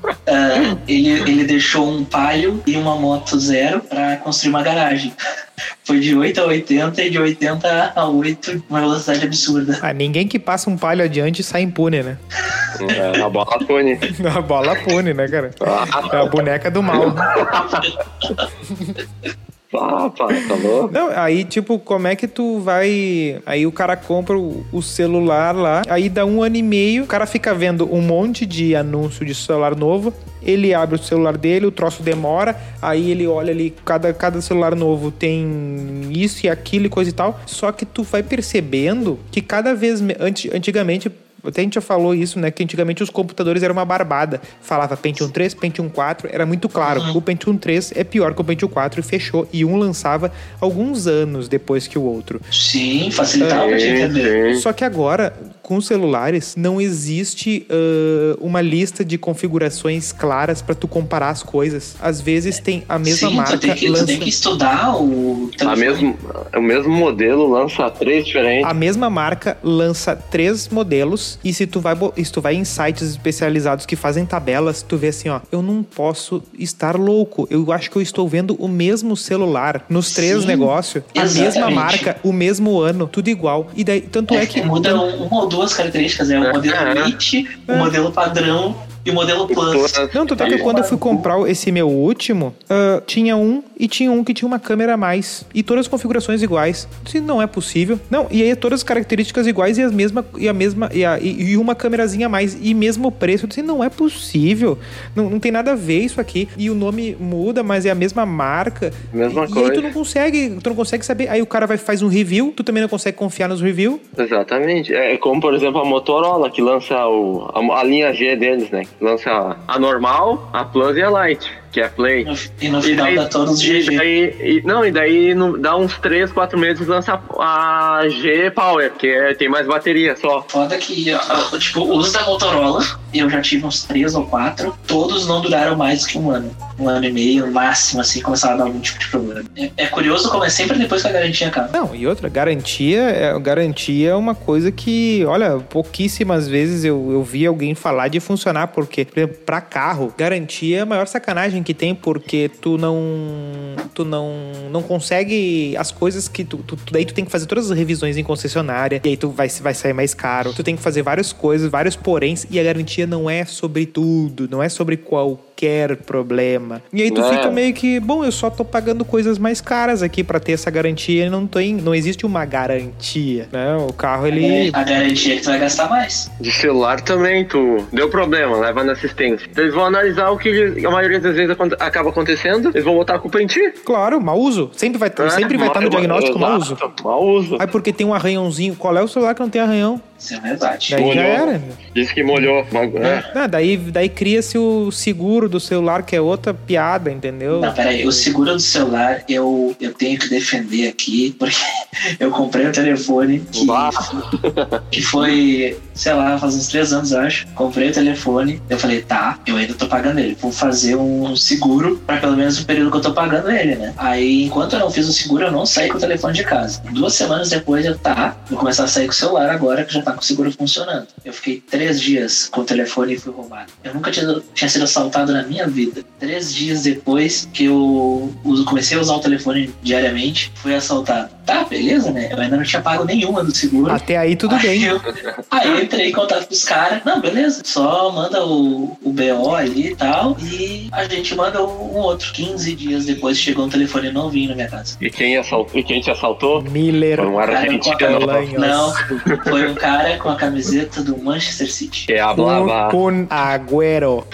Uh, ele, ele deixou um palio e uma moto zero para construir uma garagem. Foi de 8 a 80 e de 80 a 8, uma velocidade absurda. Ah, ninguém que passa um palio adiante sai impune, né? É, a bola pune. a bola pune, né, cara? É a boneca do mal. Ah, pai, tá louco? Não, aí, tipo, como é que tu vai. Aí o cara compra o, o celular lá, aí dá um ano e meio, o cara fica vendo um monte de anúncio de celular novo. Ele abre o celular dele, o troço demora, aí ele olha ali, cada, cada celular novo tem isso e aquilo e coisa e tal. Só que tu vai percebendo que cada vez. me- anti- Antigamente. Até a gente já falou isso, né? Que antigamente os computadores eram uma barbada. Falava Pentium 3, Pentium 4, era muito claro. O Pentium 3 é pior que o Pentium 4 e fechou. E um lançava alguns anos depois que o outro. Sim, facilitava pra te entender. Sim, sim. Só que agora, com celulares, não existe ah, uma lista de configurações claras para tu comparar as coisas. Às vezes tem a mesma Sim, marca tu tem, que, tu lança tem que estudar o A mesmo, o mesmo modelo lança três diferentes. a mesma marca lança três modelos e se tu vai se tu vai em sites especializados que fazem tabelas, tu vê assim, ó, eu não posso estar louco. Eu acho que eu estou vendo o mesmo celular nos três Sim, negócios, a mesma marca, o mesmo ano, tudo igual. E daí tanto é, É, que muda um- duas características, é o É, modelo é. Elite, o modelo padrão e o modelo Plus. Não, tá que quando eu fui comprar esse meu último, ah, tinha um e tinha um que tinha uma câmera a mais. E todas as configurações iguais. Se não é possível. Não, e aí todas as características iguais e as mesma, e a mesma. E, a- e- e uma câmerazinha a mais. E mesmo preço. Eu disse, não é possível. Não, não tem nada a ver isso aqui. E o nome muda, mas é a mesma marca. Mesma e, e coisa. aí tu não consegue, tu não consegue saber. Aí o cara vai faz um review, tu também não consegue confiar nos reviews. Exatamente. É como, por exemplo, a Motorola, que lança o, a, a linha G deles, né? Lança a normal, a Plus e a Lite, que é a Play. No- E no final daí- dá todos os e GG. daí- e- não, e daí no- dá uns 3, 4 meses lança a, a G Power, que é- tem mais bateria só. Foda que, ó, tipo, os da Motorola, eu já tive uns três ou quatro, todos não duraram mais que um ano. Um ano e meio, no máximo, assim, começava a dar algum tipo de problema. É, é curioso como é sempre depois que a garantia acaba. Não, e outra, garantia é, garantia é uma coisa que, olha, pouquíssimas vezes eu, eu vi alguém falar de funcionar, porque, por exemplo, pra carro, garantia é a maior sacanagem que tem, porque tu não. Tu não, não consegue as coisas que tu, tu- Daí tu tem que fazer todas as revisões em concessionária, e aí tu vai, vai sair mais caro. Tu tem que fazer várias coisas, vários poréns, e a garantia não é sobre tudo, não é sobre qualquer problema. E aí tu É. fica meio que, bom, eu só tô pagando coisas mais caras aqui pra ter essa garantia e não tem, não existe uma garantia, né? O carro ele A garantia é que tu vai gastar mais. De celular também, tu deu problema, leva na assistência. Eles vão analisar o que a maioria das vezes acaba acontecendo, eles vão botar a culpa em ti. Claro, mau uso. Sempre vai, É, sempre vai estar no mau- diagnóstico mau uso. Mau uso. Aí porque tem um arranhãozinho. Qual é o celular que não tem arranhão? Isso é verdade. Daí já era. Disse que molhou. É. Ah, daí daí cria-se o seguro do celular, que é outra piada, entendeu? Não, peraí, o seguro do celular eu, eu tenho que defender aqui, porque eu comprei um telefone que, que foi, sei lá, faz uns três anos, eu acho. Comprei o telefone, eu falei, tá, eu ainda tô pagando ele, vou fazer um seguro pra pelo menos o período que eu tô pagando ele, né? Aí, enquanto eu não fiz o seguro, eu não saí com o telefone de casa. Duas semanas depois, eu, tá, vou começar a sair com o celular agora que já tá com o seguro funcionando. Eu fiquei três dias com o telefone e fui roubado. Eu nunca tinha, tinha sido assaltado na minha vida. Três dias depois que eu uso- comecei a usar o telefone diariamente, fui assaltado. Tá, beleza, né? Eu ainda não tinha pago nenhuma do seguro. Até aí tudo Aí bem. eu, aí eu entrei em contato com os caras. Não, beleza. Só manda o, o BO ali e tal. E a gente manda um outro. 15 dias depois chegou um telefone novinho na minha casa. E quem, assaltou, e quem te assaltou? Miller Foi um argentino. Não, foi um cara com a camiseta do Manchester City. Que hablava. Com Agüero.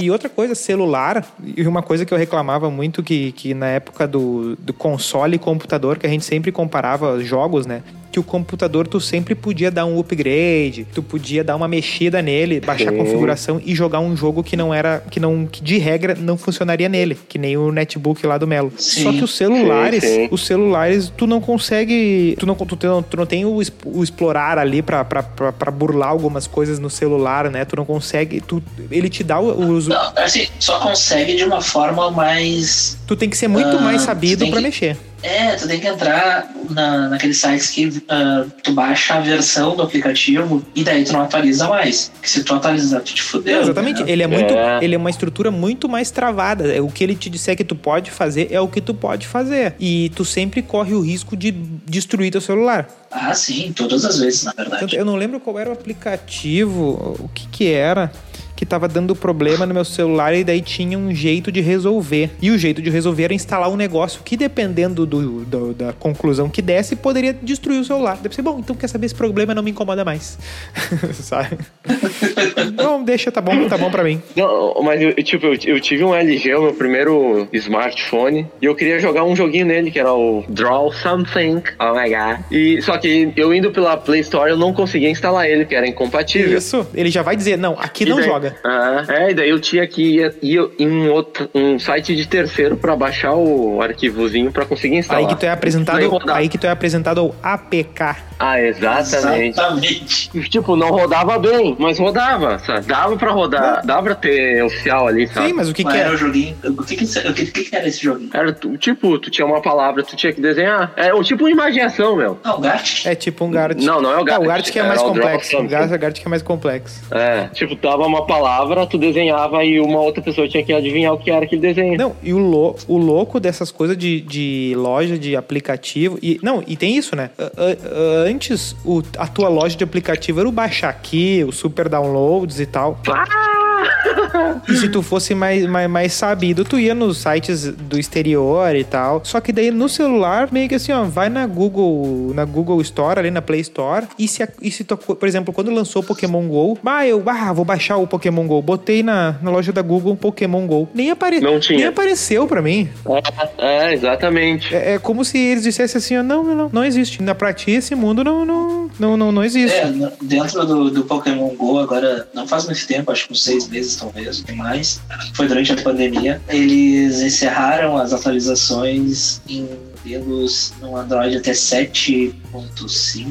e outra coisa, celular, e uma coisa que eu reclamava muito que, que na época do, do console e computador, que a gente sempre comparava jogos, né? Que o computador tu sempre podia dar um upgrade, tu podia dar uma mexida nele, baixar a configuração e jogar um jogo que não era, que não, que de regra não funcionaria nele, que nem o netbook lá do Melo. Sim. Só que os celulares, Sim, sim. os celulares, tu não consegue. Tu não, tu, não- tu não tem o, o explorar ali pra, pra, pra, pra burlar algumas coisas no celular, né? Tu não consegue. Tu, ele te dá o, uso. Não, assim, só consegue de uma forma mais. Tu tem que ser muito Ah, mais tu sabido pra que- mexer. É, tu tem que entrar na, naqueles sites que ah, tu baixa a versão do aplicativo e daí tu não atualiza mais. Porque se tu atualizar, tu te fudeu. É, exatamente. né? Ele é muito. É. Ele é uma estrutura muito mais travada. É, O que ele te disser que tu pode fazer é o que tu pode fazer. E tu sempre corre o risco de destruir teu celular. Ah, sim, todas as vezes, na verdade. eu não lembro qual era o aplicativo, o que que era, que tava dando problema no meu celular e daí tinha um jeito de resolver. E o jeito de resolver era instalar um negócio que, dependendo do, do- da conclusão que desse, poderia destruir o celular. Deve ser bom, então quer saber esse problema não me incomoda mais. Sabe? não, deixa, tá bom, tá bom pra mim. Não, mas eu, tipo, eu, eu tive um LG, o meu primeiro smartphone, e eu queria jogar um joguinho nele, que era o Draw Something. Oh my god. E, só que eu indo pela Play Store, eu não conseguia instalar ele, que era incompatível. Isso, ele já vai dizer, não, aqui E não daí- joga. Ah, é, e daí eu tinha que ir, ir em outro, um site de terceiro pra baixar o arquivozinho pra conseguir instalar. Aí que tu é apresentado, aí que tu é apresentado ao APK. Ah, exatamente. Exatamente. Tipo, não rodava bem, mas rodava, sabe? Dava pra rodar, dava pra ter oficial ali, sabe? Sim, mas o que, Mas que era é? o joguinho. O que que, o que, que era esse joguinho? Era tu- tipo, tu tinha uma palavra, tu tinha que desenhar. É o tipo de imaginação, meu. Ah, o Gat? É tipo um Gart. Não, não é o Gart, o Gart que é era mais complexo. O. Gart, o Gart que é mais complexo. É, tipo, dava uma palavra, tu desenhava e uma outra pessoa tinha que adivinhar o que era aquele desenho. Não, e o, lou- o louco dessas coisas de, de loja de aplicativo. E, não, e tem isso, né? A- a- Antes, o- a tua loja de aplicativo era o Baixa Aqui, o Super Downloads e tal. E se tu fosse mais, mais, mais sabido, tu ia nos sites do exterior e tal. Só que daí no celular, meio que assim, ó, vai na Google, na Google Store, ali na Play Store. E se, e se tu, por exemplo, quando lançou o Pokémon GO, bah, eu ah, vou baixar o Pokémon GO. Botei na, na loja da Google Pokémon GO. Nem, apare, Não tinha. nem apareceu pra mim. É, exatamente. É, é como se eles dissessem assim, ó, não, não, não, não existe. Na pra ti, esse mundo não, não, não, não, não existe. É, dentro do, do Pokémon GO, agora, não faz muito tempo, acho que uns seis meses talvez, tem mais, foi durante a pandemia, eles encerraram as atualizações em modelos no Android até 7.5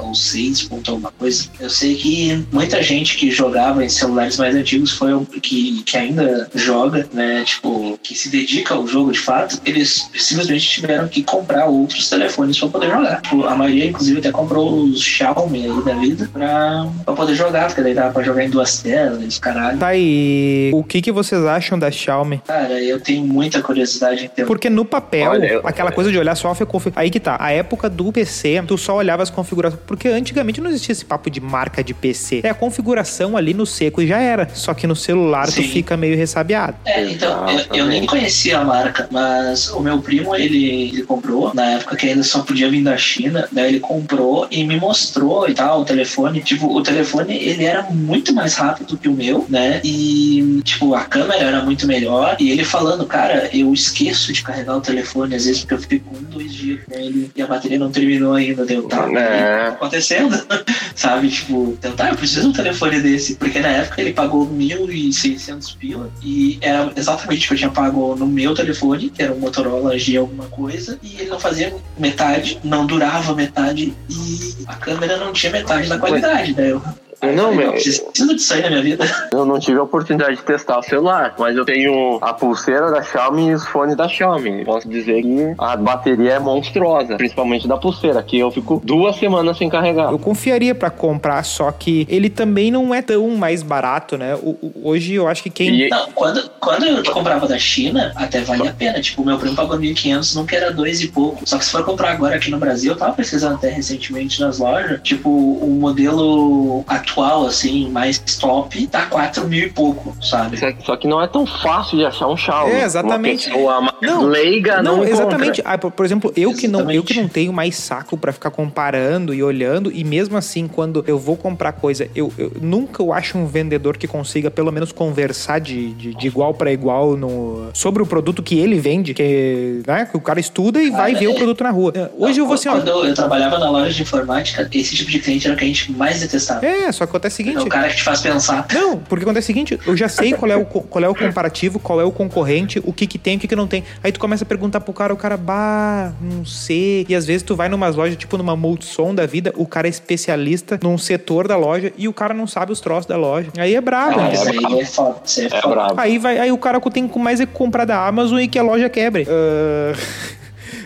ou 6 ponto alguma coisa. Eu sei que muita gente que jogava em celulares mais antigos foi o que, que ainda joga, né? Tipo, que se dedica ao jogo de fato, eles simplesmente tiveram que comprar outros telefones para poder jogar. Tipo, a maioria, inclusive, até comprou os Xiaomi aí da vida pra, pra poder jogar, porque daí dava pra jogar em duas telas, caralho. Tá aí. O que, que vocês acham da Xiaomi? Cara, eu tenho muita curiosidade em ter Porque no papel, Olha, eu- aquela coisa de olhar só a config... Aí que tá. A época do PC, tu só olhava as configurações. Porque antigamente não existia esse papo de marca de PC. É a configuração ali no seco e já era. Só que no celular tu Sim. fica meio ressabiado. É, então, eu, eu nem conhecia a marca, mas o meu primo, ele, ele comprou, na época que ainda só podia vir da China, daí ele comprou e me mostrou e tal, o telefone. Tipo, o telefone, ele era muito mais rápido que o meu, né? E, tipo, a câmera era muito melhor. E ele falando, cara, eu esqueço de carregar o telefone, às vezes, porque eu fico um, dois dias com ele e a bateria não terminou ainda, deu, tá? É. acontecendo, sabe? Tipo, então tá, eu preciso de um telefone desse, porque na época ele pagou 1.600 pila e era exatamente o que eu tinha pago no meu telefone, que era um Motorola G alguma coisa, e ele não fazia metade, não durava metade e a câmera não tinha metade da qualidade, né? Eu, Não, eu falei, meu. eu preciso disso aí na minha vida. Eu não tive a oportunidade de testar o celular, mas eu tenho a pulseira da Xiaomi e os fones da Xiaomi. Posso dizer que a bateria é monstruosa, principalmente da pulseira, que eu fico duas semanas sem carregar. Eu confiaria pra comprar, só que ele também não é tão mais barato, né? O- o- hoje eu acho que quem. E- Não, quando, quando eu comprava da China, até valia a pena. Tipo, o meu primo pagou 1.500, não que era dois e pouco. Só que se for comprar agora aqui no Brasil, eu tava pesquisando até recentemente nas lojas, tipo, o modelo atual, assim, mais top, tá 4 mil e pouco, sabe? Só- que não é tão fácil de achar um Xiaomi. É, exatamente. Pessoa mais Não, leiga não, Não, exatamente. Ah, por, por exemplo, eu que, não, eu que não tenho mais saco pra ficar comparando e olhando, e mesmo assim, quando eu vou comprar coisa, eu, eu nunca eu acho um vendedor que consiga pelo menos conversar de, de, de igual pra igual no, sobre o produto que ele vende, que, né, que o cara estuda e vai Ah, ver o é. produto na rua. É, Hoje eu vou assim, ó. Quando eu trabalhava na loja de informática, esse tipo de cliente era o que a gente mais detestava. É, só que acontece o É seguinte. o cara que te faz pensar. Não, porque acontece o seguinte, eu já sei qual é o, qual é o comparativo, qual é o concorrente, o que que tem, o que que não tem. Aí tu começa a perguntar pro cara, o cara, bah, não sei. E às vezes tu vai numas lojas, tipo numa multissom da vida, o cara é especialista num setor da loja e o cara não sabe os troços da loja. Aí é brabo, Ah, isso aí é foda. Isso aí é É brabo. Aí, vai, aí o cara tem mais é que comprar da Amazon e que a loja quebre. Ah,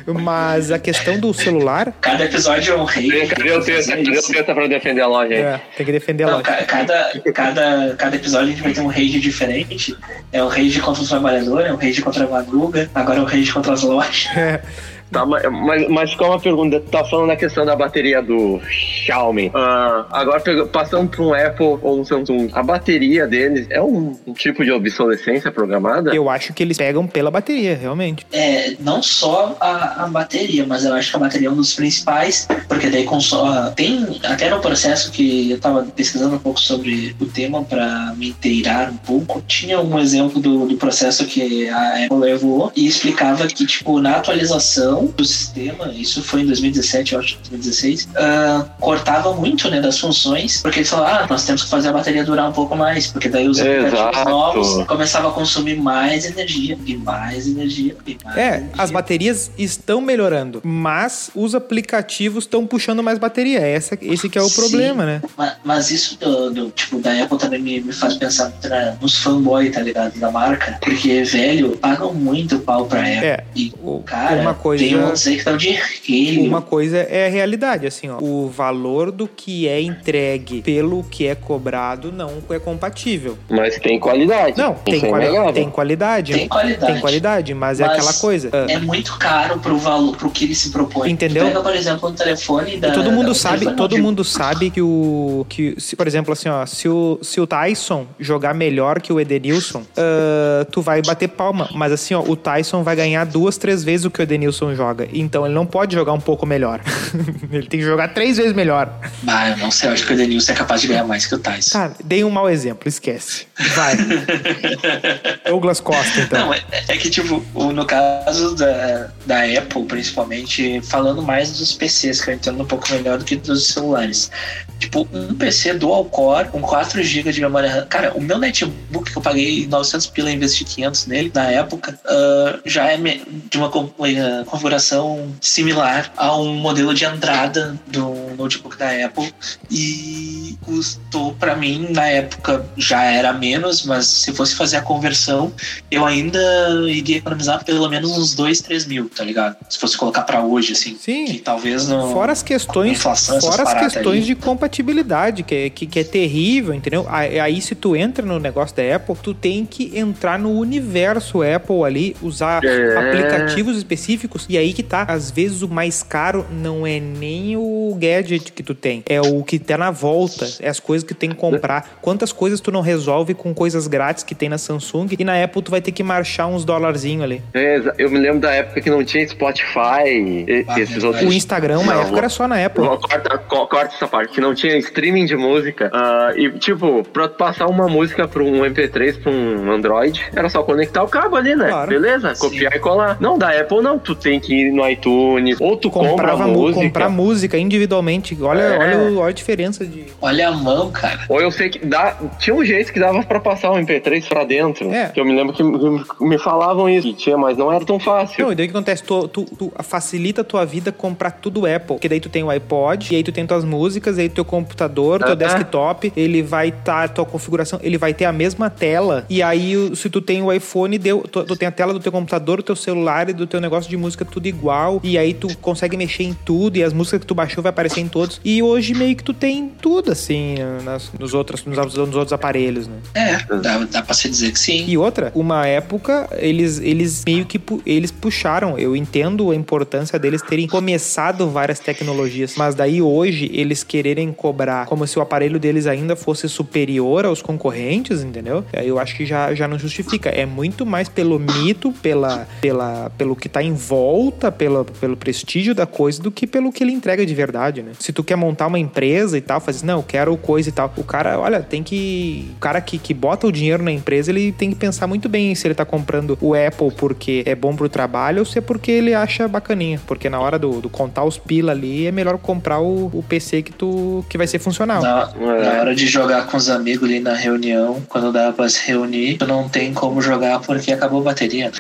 Mas a questão do celular, Cada episódio é um rei. Cadê o teta pra defender a loja aí? é, tem que defender a Não, loja. ca- cada, cada, cada episódio a gente vai ter um rage diferente. É o rage contra o trabalhador, é o rage contra a madruga, agora é o rage contra as lojas. É. Tá, mas, mas, mas ficou uma pergunta. Tu tá falando na questão da bateria do Xiaomi. Ah, agora, passando para um Apple ou um Samsung, a bateria deles é um, um tipo de obsolescência programada? Eu acho que eles pegam pela bateria, realmente. É, não só a, a bateria, mas eu acho que a bateria é um dos principais, porque daí. Tem até no processo que eu tava pesquisando um pouco sobre o tema para me inteirar um pouco. Tinha um exemplo do, do processo que a Apple levou e explicava que, tipo, na atualização do sistema, isso foi em 2017, eu acho, 2016, ah, cortava muito, né, das funções, porque eles falaram, ah, nós temos que fazer a bateria durar um pouco mais, porque daí os aplicativos Exato. novos começavam a consumir mais energia, e mais energia, e mais É, energia. as baterias estão melhorando, mas os aplicativos estão puxando mais bateria. Essa, esse que é o Sim. problema, né? Ma- Mas, isso do, do, tipo, da Apple também me, me faz pensar na- nos fanboy, tá ligado? Da marca. Porque, velho, pagam muito pau pra Apple. É, E, o- cara, uma coisa- tem uns aí que estão de relho. Uma coisa é a realidade, assim, ó. O valor do que é entregue pelo que é cobrado não é compatível. Mas tem qualidade. Não, tem, é quali- inegável. tem qualidade. Tem qualidade. Tem qualidade, mas, é Mas aquela coisa. ah, É muito caro pro valor, pro que ele se propõe. Entendeu? Tu Pega, por exemplo, um telefone da. E todo mundo da- sabe, telefone todo mundo sabe que o que se, por exemplo, assim, ó, se o, se o Tyson jogar melhor que o Edenilson, ah, tu vai bater palma, mas assim, ó, o Tyson vai ganhar duas, três vezes o que o Edenilson joga. Então ele não pode jogar um pouco melhor. ele tem que jogar três vezes melhor. Ah, eu não sei, eu acho que o Edenilson é capaz de ganhar mais que o Tyson. Tá, dei um mau exemplo, esquece. Vai. Douglas Costa, então. Não, é, é que, tipo, no caso da, da Apple, principalmente, falando mais dos PCs, que eu entendo um pouco melhor do que dos celulares. Tipo, um PC dual core, com 4 GB de memória RAM. Cara, o meu netbook que eu paguei 900 pila e investi 500 nele, na época, ah, já é de uma eh, configuração similar a um modelo de entrada do notebook da Apple. E custou, pra mim, na época, já era menos, mas se fosse fazer a conversão, eu ainda iria economizar pelo menos uns 2, 3 mil, tá ligado? Se fosse colocar pra hoje, assim. Sim. Que talvez não. Fora as questões, inflação, fora as questões aí. de compatibilidade, que, é- que, que é terrível, entendeu? Aí, aí se tu entra no negócio da Apple, tu tem que entrar no universo Apple ali, usar É. aplicativos específicos, e aí que tá. Às vezes o mais caro não é nem o gadget que tu tem, é o que tá na volta, é as coisas que tu tem que comprar. Quantas coisas tu não resolve com coisas grátis que tem na Samsung, e na Apple tu vai ter que marchar uns dólarzinho ali. É, eu me lembro da época que não tinha Spotify e Ah, esses outros. O Instagram, uma Não, época, era só na Apple. Corta, co- corta essa parte, que não tinha streaming de música. ah, e, tipo, pra tu passar uma música pra um MP3 pra um Android, era só conectar o cabo ali, né? Claro. Beleza? Sim. Copiar e colar. Não, da Apple não. Tu tem que ir no iTunes, ou tu compra comprava a mu- música. comprar música individualmente. Olha, É. olha, olha a diferença de. Olha a mão, cara. Ou eu sei que dá, tinha um jeito que dava pra passar o MP3 pra dentro. É. Que eu me lembro que me, falavam isso, que tinha, mas não era tão fácil. Não, e daí o que acontece? Tu, tu- tu facilita a tua vida comprar tudo Apple. Porque daí tu tem o iPod, e aí tu tem tuas músicas, e aí teu computador, teu Ah, ah. desktop, ele vai estar, tua configuração, ele vai ter a mesma tela. E aí, se tu tem o iPhone, deu, tu, tu tem a tela do teu computador, do teu celular e do teu negócio de música tudo igual. E aí tu consegue mexer em tudo, e as músicas que tu baixou vai aparecer em todos. E hoje meio que tu tem tudo, assim, nas, nos, outros, nos, nos outros aparelhos, né? É, dá, dá pra se dizer que sim. E outra, uma época, eles, eles meio que pu- eles puxaram. Eu entendo a importância deles terem começado várias tecnologias, mas daí hoje eles quererem cobrar como se o aparelho deles ainda fosse superior aos concorrentes, entendeu? Eu acho que já, já não justifica. É muito mais pelo mito, pela, pela, pelo que tá em volta, pela, pelo prestígio da coisa, do que pelo que ele entrega de verdade, né? Se tu quer montar uma empresa e tal, faz não, eu quero coisa e tal. O cara, olha, tem que. O cara que, que bota o dinheiro na empresa, ele tem que pensar muito bem se ele tá comprando o Apple porque é bom pro trabalho ou se é porque ele acha bacaninha. Porque na hora do, do contar os pila ali, é melhor comprar o, o PC que tu que vai ser funcional. Na, na hora de jogar com os amigos ali na reunião, quando dá pra se reunir, tu não tem como jogar porque acabou a bateria.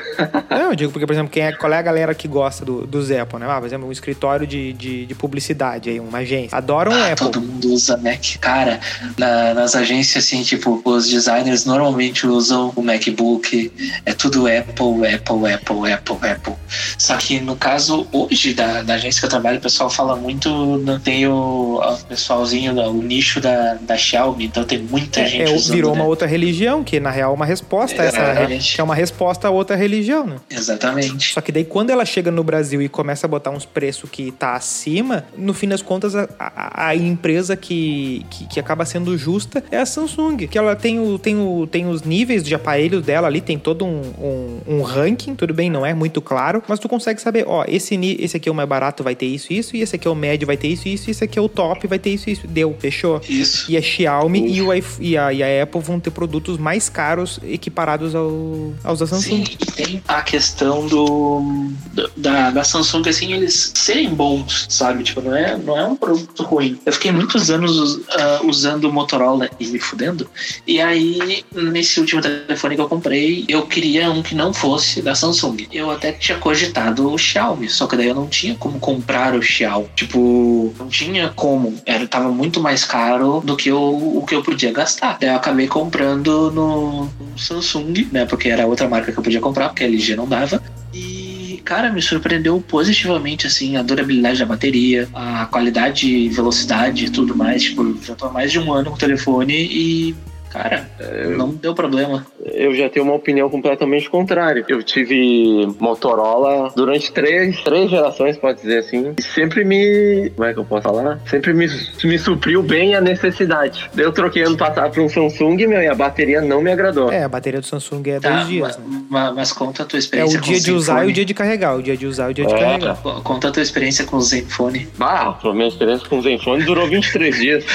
Não, eu digo porque, por exemplo, quem é, qual é a galera que gosta do, dos Apple, né? Ah, por exemplo, um escritório de, de, de publicidade aí, uma agência. Adoram Ah, Apple. todo mundo usa Mac. Cara, na- nas agências, assim, tipo, os designers normalmente usam o MacBook. É tudo Apple, Apple, Apple, Apple, Apple. Só que no caso, hoje, da, da agência que eu trabalho, o pessoal fala muito. Não tem o, o pessoalzinho, o nicho da, da Xiaomi, então tem muita É, gente é, usando. virou né? uma outra religião, que na real é uma resposta a essa. Que é uma resposta a outra religião, né? Exatamente. Só que daí quando ela chega chega no Brasil e começa a botar uns preços que tá acima, no fim das contas, a, a, a empresa que, que, que, acaba sendo justa é a Samsung, que ela tem, o, tem, o, tem os níveis de aparelhos dela ali, tem todo um, um, um ranking, tudo bem, não é muito claro, mas tu consegue saber, ó, esse, esse aqui é o mais barato, vai ter isso isso, e esse aqui é o médio, vai ter isso isso, e esse aqui é o top, vai ter isso isso. Deu, fechou. Isso. E a Xiaomi e, o, e, a, e a Apple vão ter produtos mais caros equiparados ao, aos da Samsung. Sim, e tem a questão do, da, da Samsung, assim, eles serem bons, sabe? Tipo, não é, não é um produto ruim. Eu fiquei muitos anos uh, usando o Motorola e me fudendo. E aí, nesse último telefone que eu comprei, eu queria um que não fosse da Samsung. Eu até tinha cogitado o Xiaomi, só que daí eu não tinha como comprar o Xiaomi. Tipo, não tinha como. Era, tava muito mais caro do que eu, o que eu podia gastar. Daí eu acabei comprando no, Samsung, né? Porque era outra marca que eu podia comprar, porque a LG não dava. E, cara, me surpreendeu positivamente, assim, a durabilidade da bateria, a qualidade velocidade e tudo mais. Tipo, já tô há mais de um ano com o telefone e Cara, eu, não deu problema. Eu já tenho uma opinião completamente contrária. Eu tive Motorola durante três, três gerações, pode dizer assim, e sempre me. Como é que eu posso falar? Sempre me, me supriu bem a necessidade. Eu troquei ano passado para um Samsung meu, e a bateria não me agradou. É, a bateria do Samsung é tá, dois dias. Mas, né? mas, mas, conta a tua experiência. É o dia de usar e o dia de carregar. O dia de usar e o dia de é. carregar. Conta a tua experiência com o Zenfone. Ah, a minha experiência com o Zenfone durou 23 dias.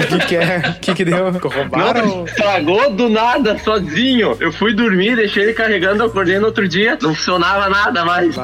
O que, que é? O que, que deu? Não, estragou do nada, sozinho. Eu fui dormir, deixei ele carregando, acordei no outro dia, não funcionava nada mais.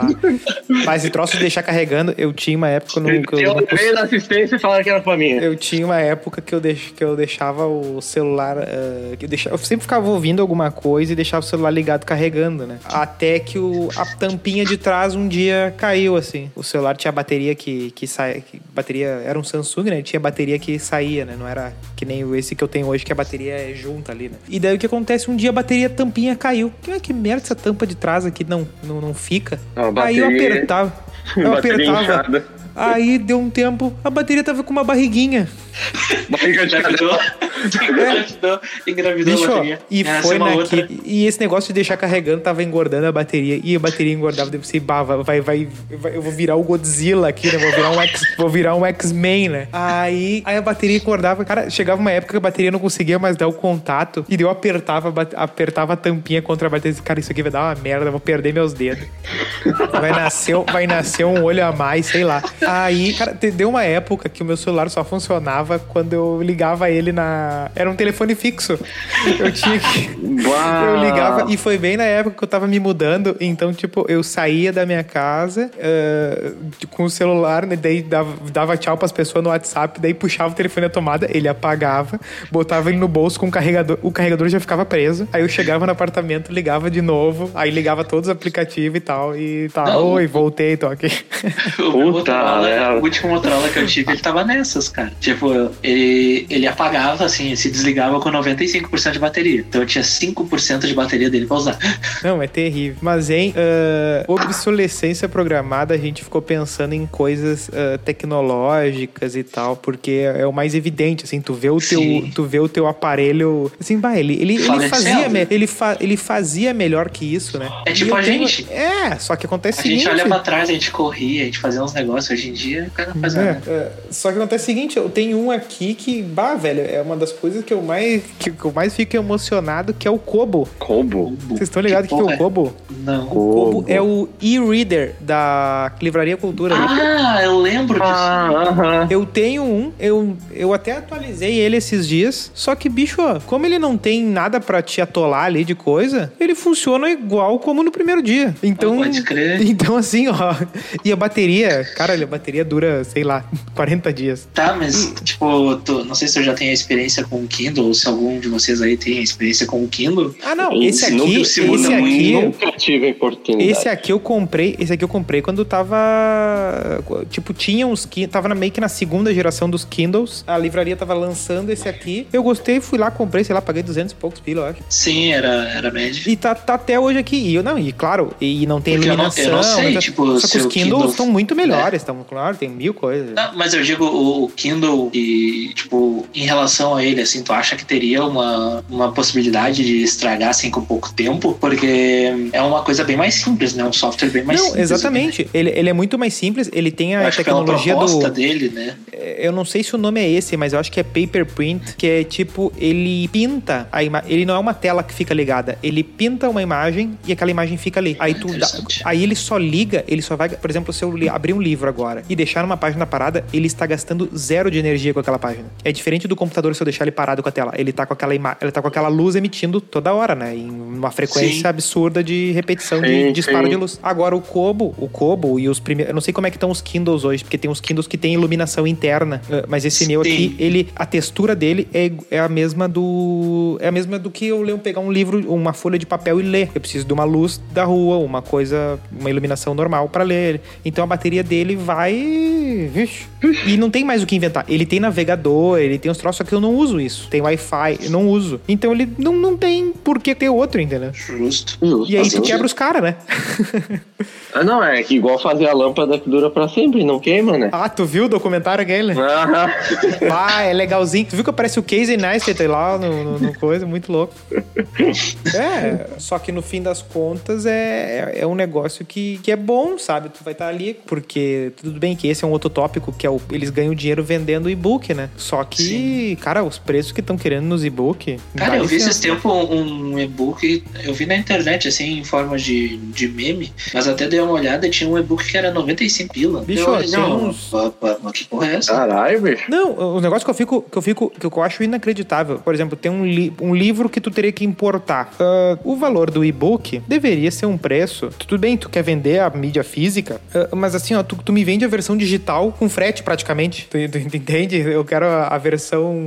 Mas esse troço de deixar carregando, eu tinha uma época no, que eu. Eu levei na assistência e falaram que era pra mim. Eu tinha uma época que eu, deix, que eu deixava o celular. Uh, que eu, deixava, eu sempre ficava ouvindo alguma coisa e deixava o celular ligado carregando, né? Até que o, a tampinha de trás um dia caiu, assim. O celular tinha bateria que, que saia. Bateria era um Samsung, né? Tinha bateria que saía, né? Não era que nem esse que eu tenho hoje, que a bateria é junta ali, né? E daí o que acontece? Um dia a bateria tampinha caiu. Que, que merda essa tampa de trás aqui não, não, não fica? Não, Aí eu apertava. Eu apertava. Inchada. Aí deu um tempo, a bateria tava com uma barriguinha. De engravidou. engravidou, engravidou Bicho, a bateria. E Essa foi é naquele. E esse negócio de deixar carregando tava engordando a bateria. E a bateria engordava. Deve ser, bah, vai, vai, vai, eu vou virar o Godzilla aqui, né? Vou virar um X, vou virar um X-Men, né? Aí, aí a bateria engordava. Cara, chegava uma época que a bateria não conseguia mais dar o contato. E eu apertava, apertava a tampinha contra a bateria. Cara, isso aqui vai dar uma merda, vou perder meus dedos. Vai nascer, vai nascer um olho a mais, sei lá. Aí, cara, deu uma época que o meu celular só funcionava quando eu ligava ele na. Era um telefone fixo. Eu tinha que. eu ligava. E foi bem na época que eu tava me mudando. Então, tipo, eu saía da minha casa uh, com o celular, né? Daí dava, dava tchau pras pessoas no WhatsApp, daí puxava o telefone da tomada, ele apagava, botava ele no bolso com o carregador. O carregador já ficava preso. Aí eu chegava no apartamento, ligava de novo, aí ligava todos os aplicativos e tal. E tá, Não, oi, voltei, tô aqui. Puta Motorola, o último Motorola que eu tive, ele tava nessas, cara. Tipo, ele, ele apagava, assim, se desligava com 95% de bateria. Então eu tinha 5% de bateria dele pra usar. Não, é terrível. Mas, hein, uh, obsolescência programada, a gente ficou pensando em coisas uh, tecnológicas e tal, porque é o mais evidente, assim, tu vê o teu, tu vê o teu aparelho, assim, vai, ele, ele, ele fazia, ele, fa, ele fazia melhor que isso, né? É tipo a tenho, gente. É, só que acontece A gente olha pra trás, a gente corria, a gente fazia uns negócios hoje em dia, o cara não faz é, nada. É. Só que acontece o seguinte, eu tenho um aqui que, bah, velho, é uma das coisas que eu mais, que, que eu mais fico emocionado, que é o Kobo. Kobo? Vocês estão ligados o que, que, é o Kobo? Não. O Kobo é o e-reader da Livraria Cultura. Ah, eu lembro disso. Ah, uh -huh. Eu tenho um, eu, eu até atualizei ele esses dias, só que, bicho, como ele não tem nada para te atolar ali de coisa, ele funciona igual como no primeiro dia. Então, Pode crer. Então, assim, ó, e a bateria, cara, a bateria dura, sei lá, 40 dias. Tá, mas, tipo, tu, não sei se eu já tenho experiência com o Kindle, ou se algum de vocês aí tem experiência com o Kindle. Ah, não, esse aqui, esse aqui, nunca tive oportunidade. Esse aqui eu comprei, esse aqui eu comprei quando tava, tipo, tinha uns, tava meio que na segunda geração dos Kindles, a livraria tava lançando esse aqui, eu gostei, fui lá, comprei, sei lá, paguei 200 e poucos pila, eu acho. Sim, era, era médio. E tá, tá até hoje aqui, e eu, não, e claro, e não tem Porque iluminação, eu não, eu não sei, tipo, só que os Kindles estão muito melhores, estão não, claro, tem mil coisas. Não, mas eu digo o Kindle e, tipo, em relação a ele, assim, tu acha que teria uma, uma possibilidade de estragar, assim, com pouco tempo? Porque é uma coisa bem mais simples, né? Um software bem mais não, simples. exatamente. Ele, ele é muito mais simples, ele tem a Eu acho que pela tecnologia proposta do... dele, né? Eu não sei se o nome é esse, mas eu acho que é paper print, que é tipo, ele pinta a imagem. Ele não é uma tela que fica ligada, ele pinta uma imagem e aquela imagem fica ali. Aí tu dá- aí ele só liga, ele só vai, por exemplo, se eu abrir um livro agora e deixar numa página parada, ele está gastando zero de energia com aquela página. É diferente do computador se eu deixar ele parado com a tela. Ele tá com aquela ele tá com aquela luz emitindo toda hora, né? Em uma frequência Sim. absurda de repetição de Sim, disparo sim. de luz. Agora o Kobo, o Kobo e os primeiros, eu não sei como é que estão os Kindles hoje, porque tem uns Kindles que tem iluminação interna, eh, mas esse meu aqui, ele a textura dele é, é a mesma do é a mesma do que eu ler, pegar um livro, uma folha de papel e ler. Eu preciso de uma luz da rua, uma coisa, uma iluminação normal para ler. Então a bateria dele vai, Vixe. e não tem mais o que inventar. Ele tem navegador, ele tem os troços, só que eu não uso isso. Tem Wi-Fi, eu não uso. Então ele não, não tem por que ter outro, entendeu? Justo. Justo. E aí tu quebra os caras, né? Ah, não, é que igual fazer a lâmpada que dura pra sempre, não queima, né? Ah, tu viu o documentário aquele? Aham. Ah, é legalzinho. Tu viu que aparece o Casey Neistat lá no, no- no coisa? Muito louco. É, só que no fim das contas é, é, é um negócio que, que é bom, sabe? Tu vai estar ali, porque tudo bem que esse é um outro tópico, que é o, eles ganham dinheiro vendendo e-book, né? Só que, Sim. cara, os preços que estão querendo nos e-book. Cara, eu vi esses tempos um e-book, eu vi na internet, assim, em forma de, de meme, mas até dei uma olhada e tinha um e-book que era 95 pila. Bicho, eu, tem não, uns- que porra é essa? Caralho, bicho. Não, os negócios que eu fico, que eu fico, que eu acho inacreditável. Por exemplo, tem um, li- um livro que tu teria que importar. Ah, o valor do e-book deveria ser um preço. Tudo bem, tu quer vender a mídia física, ah, mas assim, ó, tu, tu me vende a versão digital com frete praticamente. Tu, tu entende? Eu quero a, a versão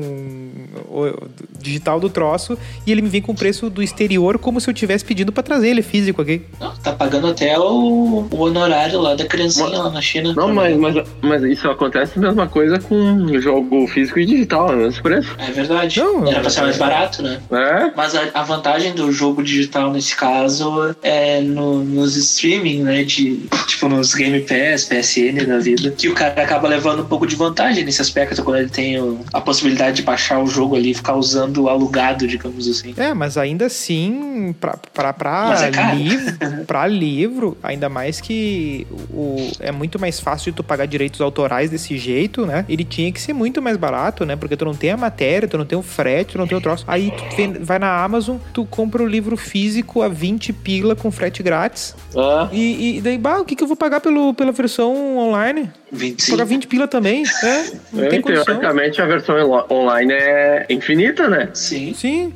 digital do troço e ele me vem com o preço do exterior como se eu tivesse pedindo pra trazer ele físico aqui. Não, tá pagando até o, o honorário lá da criancinha lá na China. Não, mas, mas, mas isso acontece a mesma coisa com jogo físico e digital, é o mesmo preço. É verdade. Não, Era pra ser mais barato, né? É? Mas a, a vantagem do jogo digital nesse caso é no- nos streaming, né? De, tipo, nos Game Pass, PSN da vida. Que o cara acaba levando um pouco de vantagem nesse aspecto quando ele tem a possibilidade de baixar o jogo ali e ficar usando o alugado, digamos assim. É, mas ainda assim, pra, pra, pra, é livro, pra livro, ainda mais que o, é muito mais fácil de tu pagar direitos autorais desse jeito, né? Ele tinha que ser muito mais barato, né? Porque tu não tem a matéria, tu não tem o frete, tu não tem o troço. Aí tu vem- vai na Amazon, tu compra o livro físico a 20 pila com frete grátis. É. E, e daí, bah, o que, que eu vou pagar pelo, pela versão online? Vou 25. pagar 20 pila também, é? Não É, tem condição. teoricamente a versão online é infinita, né? Sim. Sim,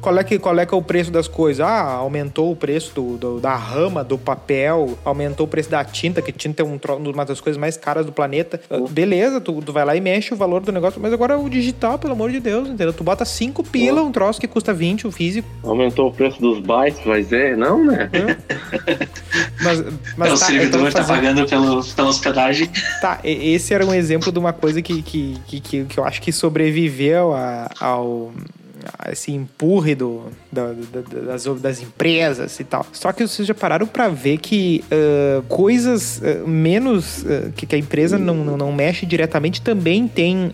qual é, que, qual é que é o preço das coisas? Ah, aumentou o preço do, do- da rama, do papel, aumentou o preço da tinta, que tinta é um uma das coisas mais caras do planeta. Ah, Beleza, tu, tu vai lá e mexe o valor do negócio, mas agora o digital, pelo amor de Deus, entendeu? Tu bota 5 pila, um troço que custa 20, o físico. Aumentou o preço dos bytes, vai dizer? Não, né? Mas, mas É, o tá, servidor então tá fazer- pagando pelo, pela hospedagem. Tá, esse era um exemplo de uma coisa que, que, que, que, eu acho que sobreviveu a- ao esse empurre do, da- da- da- das, das empresas e tal. Só que vocês já pararam pra ver que ah, coisas ah, menos ah, que, que a empresa não, não, não mexe diretamente também tem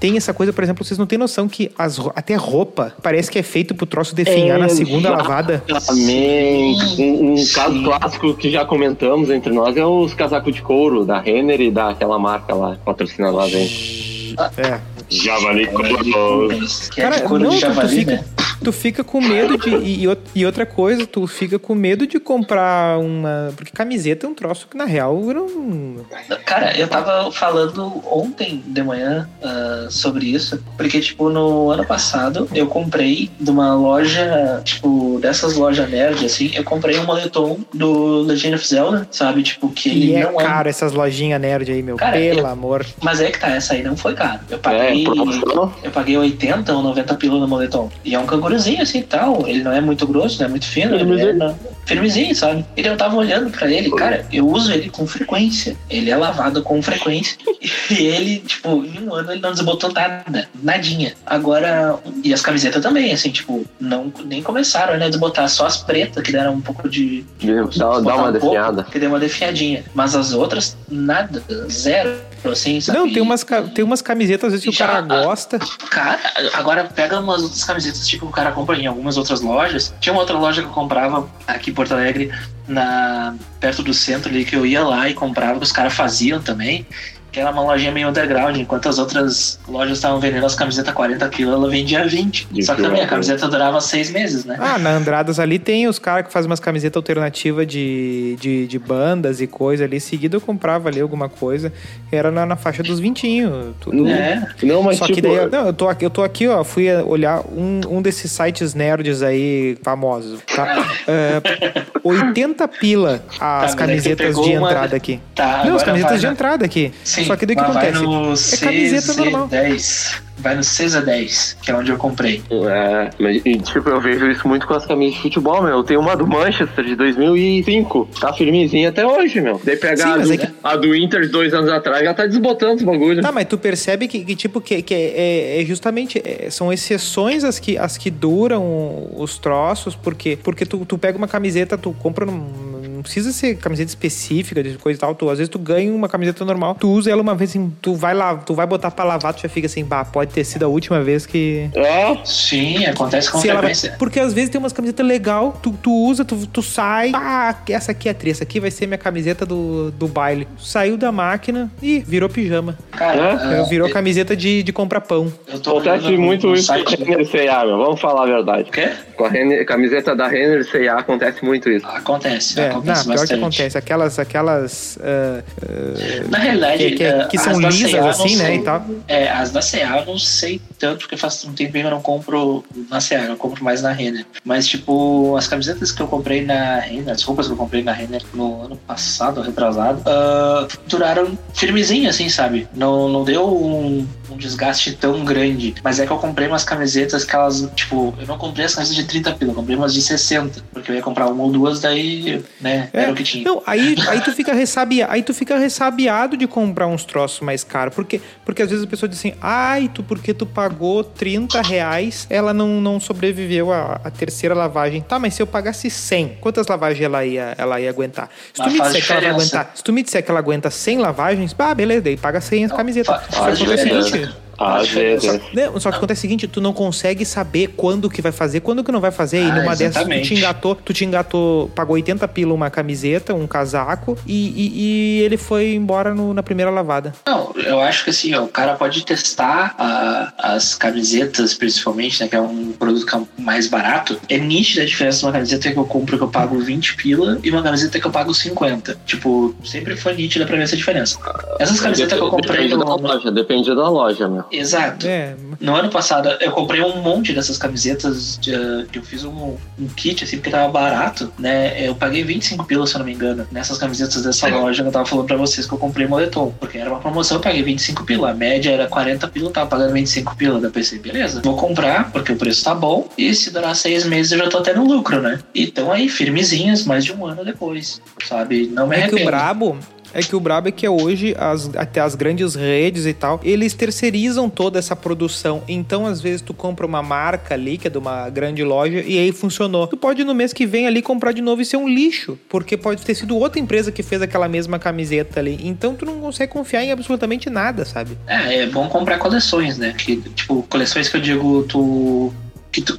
tem essa coisa, por exemplo, vocês não têm noção que as, até roupa parece que é feito pro troço definhar na segunda lavada. Exatamente. Um, um caso clássico que já comentamos entre nós é os casacos de couro da Renner e daquela marca lá, patrocina lá gente. É. Javali Couro. Que é Cara, não, de tu- fica, né? Tu fica com medo de. E, e out- outra coisa, tu fica com medo de comprar uma. Porque camiseta é um troço que, na real, eu não. Cara, eu tava falando ontem de manhã ah, sobre isso, porque, tipo, no ano passado eu comprei de uma loja, tipo, dessas lojas nerd, assim, eu comprei um moletom do Legend of Zelda, sabe? Tipo, que E ele é não é. caro essas lojinhas nerd aí, meu. Cara, pelo eu- amor. Mas é que tá, essa aí não foi caro. Eu É, paguei. promoção. Eu paguei 80 ou 90 pila no moletom. E é um canguruzinho. Magrozinho assim e tal. Ele não é muito grosso, não é muito fino. Firmezinho. Ele é firmezinho, sabe? E eu tava olhando pra ele, cara, eu uso ele com frequência. Ele é lavado com frequência. E ele, tipo, em um ano ele não desbotou nada. Nadinha. Agora, e as camisetas também, assim, tipo, não, nem começaram né, a desbotar. Só as pretas que deram um pouco de. Dá, dá desbotar uma um pouco, definhada. que deu uma definhadinha. Mas as outras, nada. Zero. Assim, sabe? Não, tem umas, tem umas camisetas, às vezes, que o Já- cara gosta. Cara, agora pega umas outras camisetas, tipo, o cara compra em algumas outras lojas. Tinha uma outra loja que eu comprava aqui em Porto Alegre, na, perto do centro ali, que eu ia lá e comprava, que os caras faziam também. Que era uma lojinha meio underground, enquanto as outras lojas estavam vendendo as camisetas 40 kg, ela vendia 20. De Só que também a camiseta durava seis meses, né? Ah, na Andradas ali tem os caras que fazem umas camisetas alternativas de, de, de bandas e coisa ali. Em seguida eu comprava ali alguma coisa. Era na, na faixa dos vintinhos. Tudo. É. Não, mas Só tipo. que daí, não, eu tô, aqui, eu tô aqui, ó, fui olhar um, um desses sites nerds aí famosos, tá? É, 80 pila as Tá, é camisetas de uma- entrada aqui. Tá, não, as camisetas vai de entrada aqui. Sim, Só que daí o que acontece? Vai no É camiseta normal. CZ10. Vai no CZ10, que é onde eu comprei. É, mas e, tipo, eu vejo isso muito com as camisas de futebol, meu. Eu tenho uma do Manchester de 2005. Tá firmezinha até hoje, meu. Daí pegar Sim, a, é que- a do Inter de dois anos atrás já tá desbotando os bagulho. Tá, mas tu percebe que, que tipo, que, que é, é justamente, é, são exceções as que, as que duram os troços, porque, porque tu, tu pega uma camiseta, tu compra num, precisa ser camiseta específica de coisa e tal, tu, às vezes tu ganha uma camiseta normal, tu usa ela uma vez, assim, tu vai lá, tu vai botar pra lavar, tu já fica assim, bah, pode ter sido a última vez que... É, Sim, acontece com Se ela vai- frequência. porque às vezes tem umas camisetas legal, tu, tu usa, tu, tu sai, ah, essa aqui é tri, essa aqui vai ser minha camiseta do, do baile. Saiu da máquina e virou pijama. Cara, É? ah, virou camiseta de, de comprar pão. eu tô acontece muito no isso com a Renner C&A, meu. Vamos falar a verdade. O quê? Com a Renner- camiseta da Renner C&A acontece muito isso. Acontece, É, não, acontece pior que acontece. Aquelas, aquelas ah, ah, Na realidade, que, que- eh, que as são lisas assim, né, sei. e tal. É, as da CA eu não sei tanto, porque faz um tempinho que eu não compro na CA, eu compro mais na Renner. Mas, tipo, as camisetas que eu comprei na Renner, as roupas que eu comprei na Renner no ano passado, retrasado, ah, duraram firmezinho, assim, sabe? Não, não deu um, um desgaste tão grande. Mas é que eu comprei umas camisetas que elas, tipo, eu não comprei as camisetas de 30 pila, eu comprei umas de 60, porque eu ia comprar uma ou duas, daí, né, É, era o que tinha. Não, aí, aí tu fica ressabiado, aí tu fica ressabiado de comprar uns troços mais caros. Porque, porque às vezes a pessoa diz assim, ai, tu porque tu pagou 30 reais, ela não, não sobreviveu à, à terceira lavagem. Tá, mas se eu pagasse 100, quantas lavagens ela ia, ela ia aguentar? Se tu, Mas me faz disser que ela vai aguentar, se tu me disser que ela aguenta 100 lavagens, ah, beleza, daí paga 100 as camisetas. faz diferença. seguinte, Às vezes. não, só que acontece o seguinte, tu não consegue saber quando que vai fazer, quando que não vai fazer. E Ah, numa dessas tu exatamente. te engatou, tu te engatou, pagou 80 pila uma camiseta, um casaco, e, e- e ele foi embora no- na primeira lavada. Não, eu acho que assim, ó, o cara pode testar a- as camisetas, principalmente, né? Que é um produto que é mais barato. É nítida a diferença de uma camiseta que eu compro que eu pago 20 pila e uma camiseta que eu pago 50. Tipo, sempre foi nítida pra ver essa diferença. Essas camisetas que eu comprei Depende da loja, depende da loja, meu. Exato. É, No ano passado, eu comprei um monte dessas camisetas de, eu fiz um, um kit, assim, porque tava barato, né? Eu paguei 25 pila, se eu não me engano, nessas camisetas dessa loja que eu tava falando pra vocês que eu comprei moletom. Porque era uma promoção, eu paguei 25 pila. A média era 40 pila, eu tava pagando 25 pila. Da PC, beleza. Vou comprar, porque o preço tá bom. E se durar seis meses, eu já tô até no lucro, né? E tão aí, firmezinhas, mais de um ano depois, sabe? Não me é que o arrependo. brabo é que o brabo é que hoje as, até as grandes redes e tal, eles terceirizam toda essa produção. Então, às vezes, tu compra uma marca ali, que é de uma grande loja, e aí funcionou. Tu pode no mês que vem ali comprar de novo e ser um lixo, porque pode ter sido outra empresa que fez aquela mesma camiseta ali. Então, tu não consegue confiar em absolutamente nada, sabe? É, é bom comprar coleções, né? Que, tipo, coleções que eu digo, tu. Que tu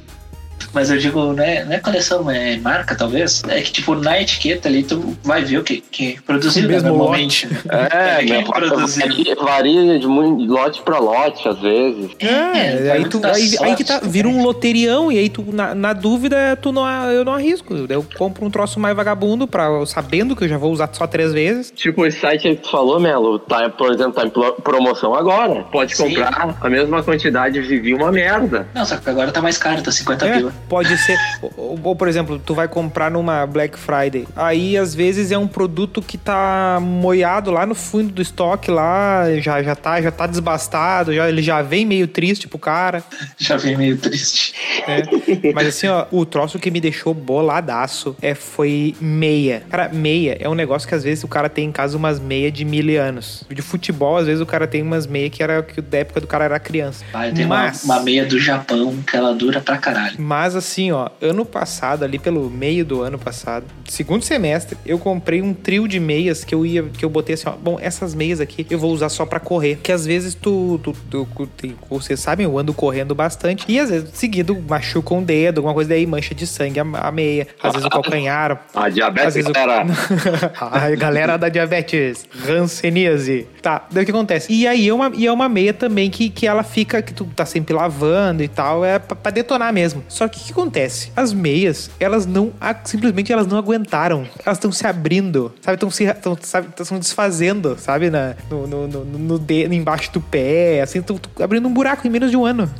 mas eu digo, não é, não é coleção, é marca, talvez. É que, tipo, na etiqueta ali, tu vai ver o que, que produziu O mesmo normalmente. É, quem meu, produziu. varia, de lote pra lote, às vezes. É, vai aí, tu, aí, aí que tá, sorte vira um loterião, e aí tu, na, na dúvida, tu não, eu não arrisco. Eu compro um troço mais vagabundo, pra, sabendo que eu já vou usar só três vezes. Tipo, esse site aí que tu falou, Melo, tá, por exemplo, tá em pro- promoção agora. Pode Sim. comprar a mesma quantidade de vinho, uma merda. Não, só que agora tá mais caro, tá 50 É, pila. Pode ser. Ou, ou, por exemplo, tu vai comprar numa Black Friday. Aí, às vezes, é um produto que tá moiado lá no fundo do estoque, lá, já, já, tá, já tá desbastado, já, ele já vem meio triste pro cara. Já vem meio triste. É. Mas assim, ó, o troço que me deixou boladaço é, foi meia. Cara, meia é um negócio que às vezes o cara tem em casa umas meia de mil anos. De futebol, às vezes o cara tem umas meia que era que da época do cara era criança. Ah, eu tenho Mas- uma, uma meia do Japão que ela dura pra caralho. Mas assim, ó, ano passado, ali pelo meio do ano passado, segundo semestre, eu comprei um trio de meias que eu ia, que eu botei assim, ó, bom, essas meias aqui eu vou usar só pra correr, que às vezes tu, tu, tu, tu tem- vocês sabem, eu ando correndo bastante e às vezes seguido machuca um dedo, alguma coisa daí mancha de sangue a, a meia, às vezes o calcanhar, A às diabetes, vezes o- galera. a galera da diabetes, ranceníase. Tá, daí o que acontece? E aí é uma, e é uma meia também que, que ela fica, que tu tá sempre lavando e tal, é pra, pra detonar mesmo. Só que o que acontece? As meias, elas não, a- simplesmente elas não aguentaram. Elas estão se abrindo, sabe? Estão se, tão, sabe? Tão se desfazendo, sabe? Na, no, no, no, no dedo, embaixo do pé, assim, tão, tão abrindo um buraco em menos de um ano.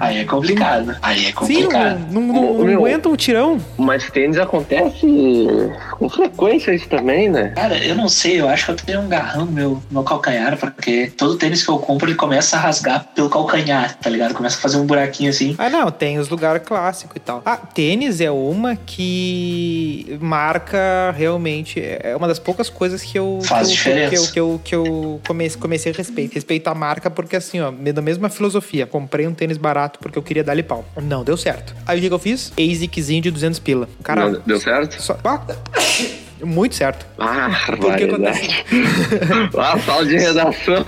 Aí é complicado. Aí é Sim, complicado. não, não, não, não Meu. aguenta um tirão. Mas tênis acontece com frequência isso também, né? Cara, eu não sei, eu acho que eu tenho um garrão no meu, no meu calcanhar, porque todo tênis que eu compro ele começa a rasgar pelo calcanhar, tá ligado? Começa a fazer um buraquinho assim. Ah, não, tem os lugares clássicos e tal. Ah, tênis é uma que marca realmente. É uma das poucas coisas que eu. Faz que diferença. Que eu, que eu, que eu comecei, comecei a respeitar. Respeitar a marca, porque assim, ó, da mesma filosofia. Comprei um tênis barato porque eu queria dar-lhe pau. Não deu certo. Aí o que eu fiz? ASICzinho de 200 pila. Cara, Não deu certo? só- ah, muito certo. Ah, Por que barbaridade. Ah, sala de redação.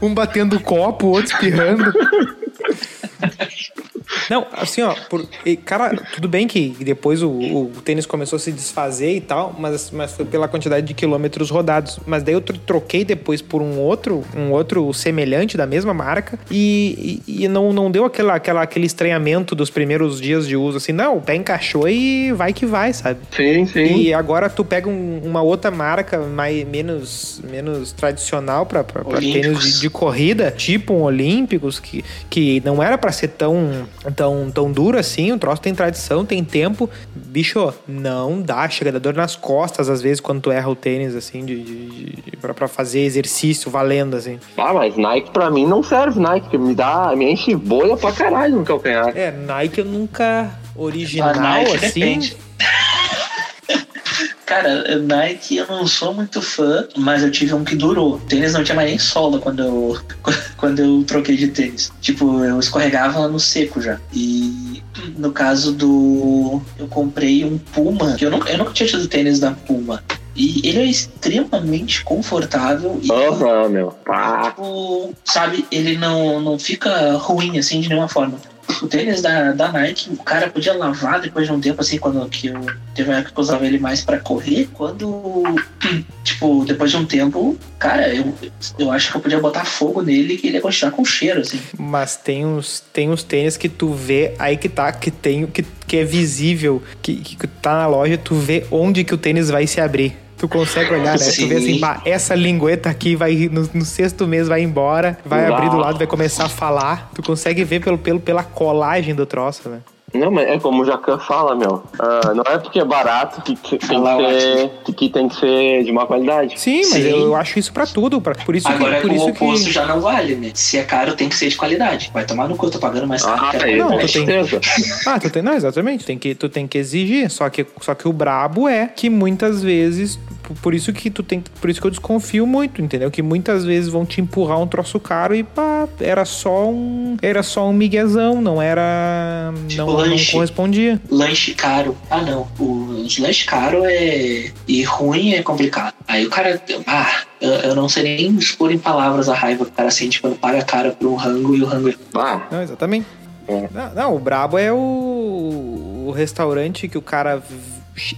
um batendo copo, o outro espirrando. Não, assim, ó, por, e, cara, tudo bem que depois o, o tênis começou a se desfazer e tal, mas, mas foi pela quantidade de quilômetros rodados. Mas daí eu tro- troquei depois por um outro, um outro semelhante da mesma marca e, e, e não, não deu aquela, aquela, aquele estranhamento dos primeiros dias de uso, assim, não, o pé encaixou e vai que vai, sabe? Sim, sim. E agora tu pega um- uma outra marca mais, menos, menos tradicional pra, pra, pra tênis de, de corrida, tipo um Olímpicos, que, que não era pra ser tão, tão, tão duro assim. O troço tem tradição, tem tempo. Bicho, não dá. Chega a dar dor nas costas, às vezes, quando tu erra o tênis, assim, de, de, de- pra, pra fazer exercício valendo, assim. Ah, mas Nike pra mim não serve Nike, porque me dá, me enche bolha pra caralho no calcanhar. É, Nike eu nunca original, Nike assim. depende. Cara, Nike eu não sou muito fã, mas eu tive um que durou. O tênis não tinha mais nem sola quando eu, quando eu troquei de tênis. Tipo, eu escorregava no seco já. E no caso do. Eu comprei um Puma, que eu nunca, eu nunca tinha tido tênis da Puma. E ele é extremamente confortável e Aham, meu. Ah, tipo, sabe, ele não, não fica ruim assim de nenhuma forma. O tênis da, da Nike, o cara podia lavar depois de um tempo, assim, quando que eu teve uma época que eu usava ele mais pra correr. Quando, tipo, depois de um tempo, cara, eu, eu acho que eu podia botar fogo nele que ele ia continuar com cheiro, assim. Mas tem uns, tem uns tênis que tu vê aí que tá, que tem, que, que é visível, que, que tá na loja, tu vê onde que o tênis vai se abrir. Tu consegue olhar, né? Tu vê assim, Sim. essa lingueta aqui vai no, no sexto mês vai embora, vai Uau. abrir do lado, vai começar a falar. Tu consegue ver pelo, pelo, pela colagem do troço, né? Não, mas é como o Jacan fala, meu. Ah, não é porque é barato que, que tem que ser, que, que tem que ser de má qualidade. Sim, mas Sim. Eu, eu acho isso pra tudo. Pra, por isso Agora que. Por o isso oposto que... já não vale, né? Se é caro, tem que ser de qualidade. Vai tomar no cu, eu tô pagando mais caro. Ah, é, Não, tu tem- certeza. Ah, tu tem, não, exatamente. Tem que, tu tem que exigir. Só que, só que o brabo é que muitas vezes. Por- Por isso que tu tem. Por isso que eu desconfio muito, entendeu? Que muitas vezes vão te empurrar um troço caro e pá, era só um. Era só um miguezão, não era. Tipo não, não lanche. correspondia. lanche caro. Ah, não. Os lanche caro é. E ruim é complicado. Aí o cara. Ah, eu, não sei nem expor em palavras a raiva que o cara sente quando paga caro por um rango e o rango é. Ah, Não, exatamente. É. Não, não, o brabo é o, o restaurante que o cara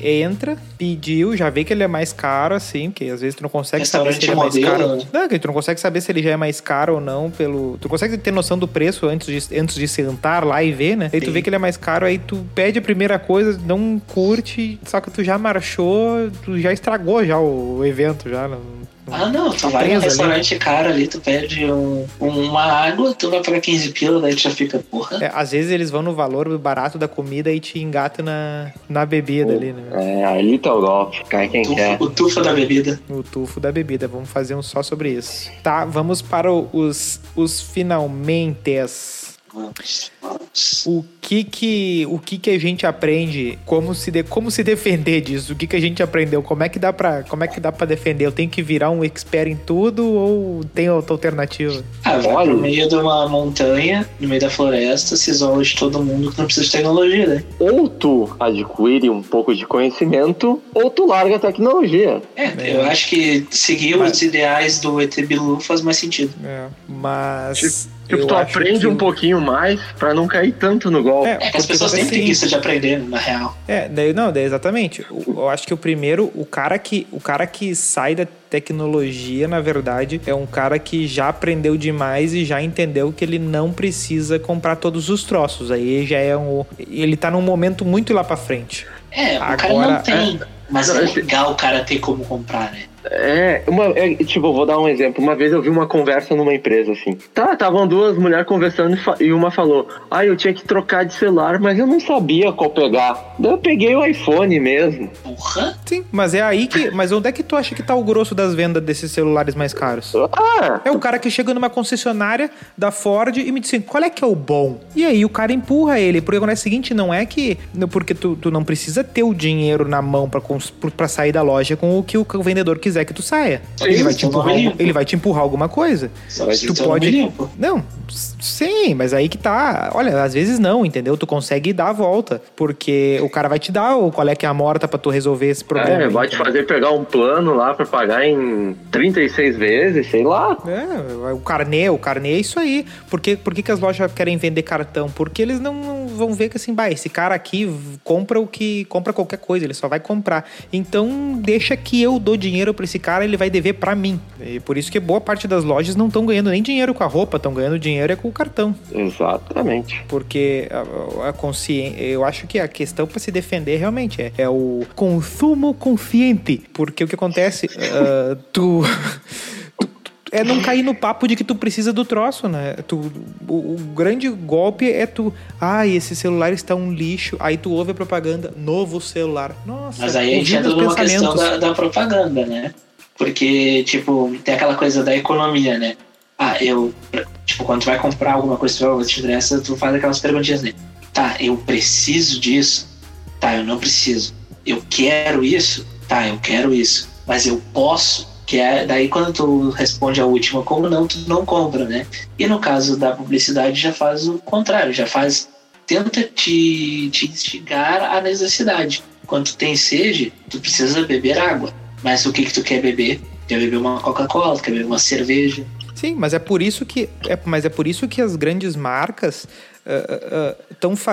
entra, pediu, já vê que ele é mais caro, assim, porque às vezes tu não consegue saber se ele é mais caro. modelo, Não, tu não consegue saber se ele já é mais caro ou não pelo. Tu consegue ter noção do preço antes de, antes de sentar lá e ver, né? Aí tu vê que ele é mais caro, aí tu pede a primeira coisa, não curte, só que tu já marchou, tu já estragou já o evento, já. Não, Ah, não, tu vai num restaurante caro ali, tu pede um, uma água, tu vai pagar 15 pila, daí tu já fica, porra. É, às vezes eles vão no valor barato da comida e te engatam na, na bebida ali, né? É, ali tá o golpe, cai quem Tufo- quer. o tufo da bebida. O tufo da bebida. Vamos fazer um só sobre isso. Tá, vamos para os, os finalmente. O que que, o que que a gente aprende? Como se, de, como se defender disso? O que que a gente aprendeu? Como é que dá pra, como é que dá pra defender? Eu tenho que virar um expert em tudo ou tem outra alternativa? Ah, vai pro meio de uma montanha, no meio da floresta, se isola de todo mundo que não precisa de tecnologia, né? Ou tu adquire um pouco de conhecimento, ou tu larga a tecnologia. É, eu acho que seguir Mas- os ideais do ET Bilu faz mais sentido. É, mas Tipo, eu tu aprende que- um pouquinho mais pra não cair tanto no golpe. É que as pessoas têm preguiça de aprender, na real. É, daí, não, daí exatamente. O- Eu acho que o primeiro, o cara que, o cara que sai da tecnologia, na verdade, é um cara que já aprendeu demais e já entendeu que ele não precisa comprar todos os troços. Aí já é um, ele tá num momento muito lá pra frente. É, o cara Agora, não tem. Mas Não, é legal o cara ter como comprar, né? É, uma, é, tipo, vou dar um exemplo. Uma vez eu vi uma conversa numa empresa assim. Tá, estavam duas mulheres conversando e, e uma falou: Ah, eu tinha que trocar de celular, mas eu não sabia qual pegar. Daí eu peguei o iPhone mesmo. Porra! Sim, mas é aí que, mas onde é que tu acha que tá o grosso das vendas desses celulares mais caros? Ah, É o cara que chega numa concessionária da Ford e me diz assim, qual é que é o bom? E aí o cara empurra ele, porque acontece o seguinte, não é que... Porque tu, tu não precisa ter o dinheiro na mão pra sair da loja com o que o vendedor quiser que tu saia. Sim, ele, vai te empurrar, nome algum- limpo. ele vai te empurrar alguma coisa. Só tu pode-. Não, sim, mas aí que tá. Olha, às vezes não, entendeu? Tu consegue dar a volta, porque o cara vai te dar o qual é que é a morta pra tu resolver esse problema. é, vai te fazer pegar um plano lá pra pagar em 36 vezes, sei lá. É, o carnê, o carnê é isso aí. Por que, por que, que as lojas querem vender cartão? Porque eles não, não vão ver que assim, bah, esse cara aqui compra o que compra qualquer coisa, ele só vai comprar. Então deixa que eu dou dinheiro pra esse cara, ele vai dever pra mim. E por isso que boa parte das lojas não estão ganhando nem dinheiro com a roupa, estão ganhando dinheiro é com o cartão. Exatamente. Porque a, a consciência, eu acho que a questão para se defender realmente é, é o consumo consciente. Porque o que acontece, tu- tu- É não cair no papo de que tu precisa do troço, né? Tu, o, o grande golpe é tu. Ai, esse celular está um lixo. Aí tu ouve a propaganda, novo celular. Nossa, Mas aí a gente entra numa questão da, da propaganda, né? Porque, tipo, tem aquela coisa da economia, né? Ah, eu. Tipo, quando tu vai comprar alguma coisa, vai te interessa, tu faz aquelas perguntinhas, né? Tá, eu preciso disso? Tá, eu não preciso. Eu quero isso? Tá, eu quero isso. Mas eu posso? Que é daí quando tu responde a última, como não, tu não compra, né? E no caso da publicidade já faz o contrário, já faz. Tenta te, te instigar à necessidade. Quando tu tem sede, tu precisa beber água. Mas o que que tu quer beber? Quer beber uma Coca-Cola, quer beber uma cerveja. Sim, mas é por isso que, é, mas é por isso que as grandes marcas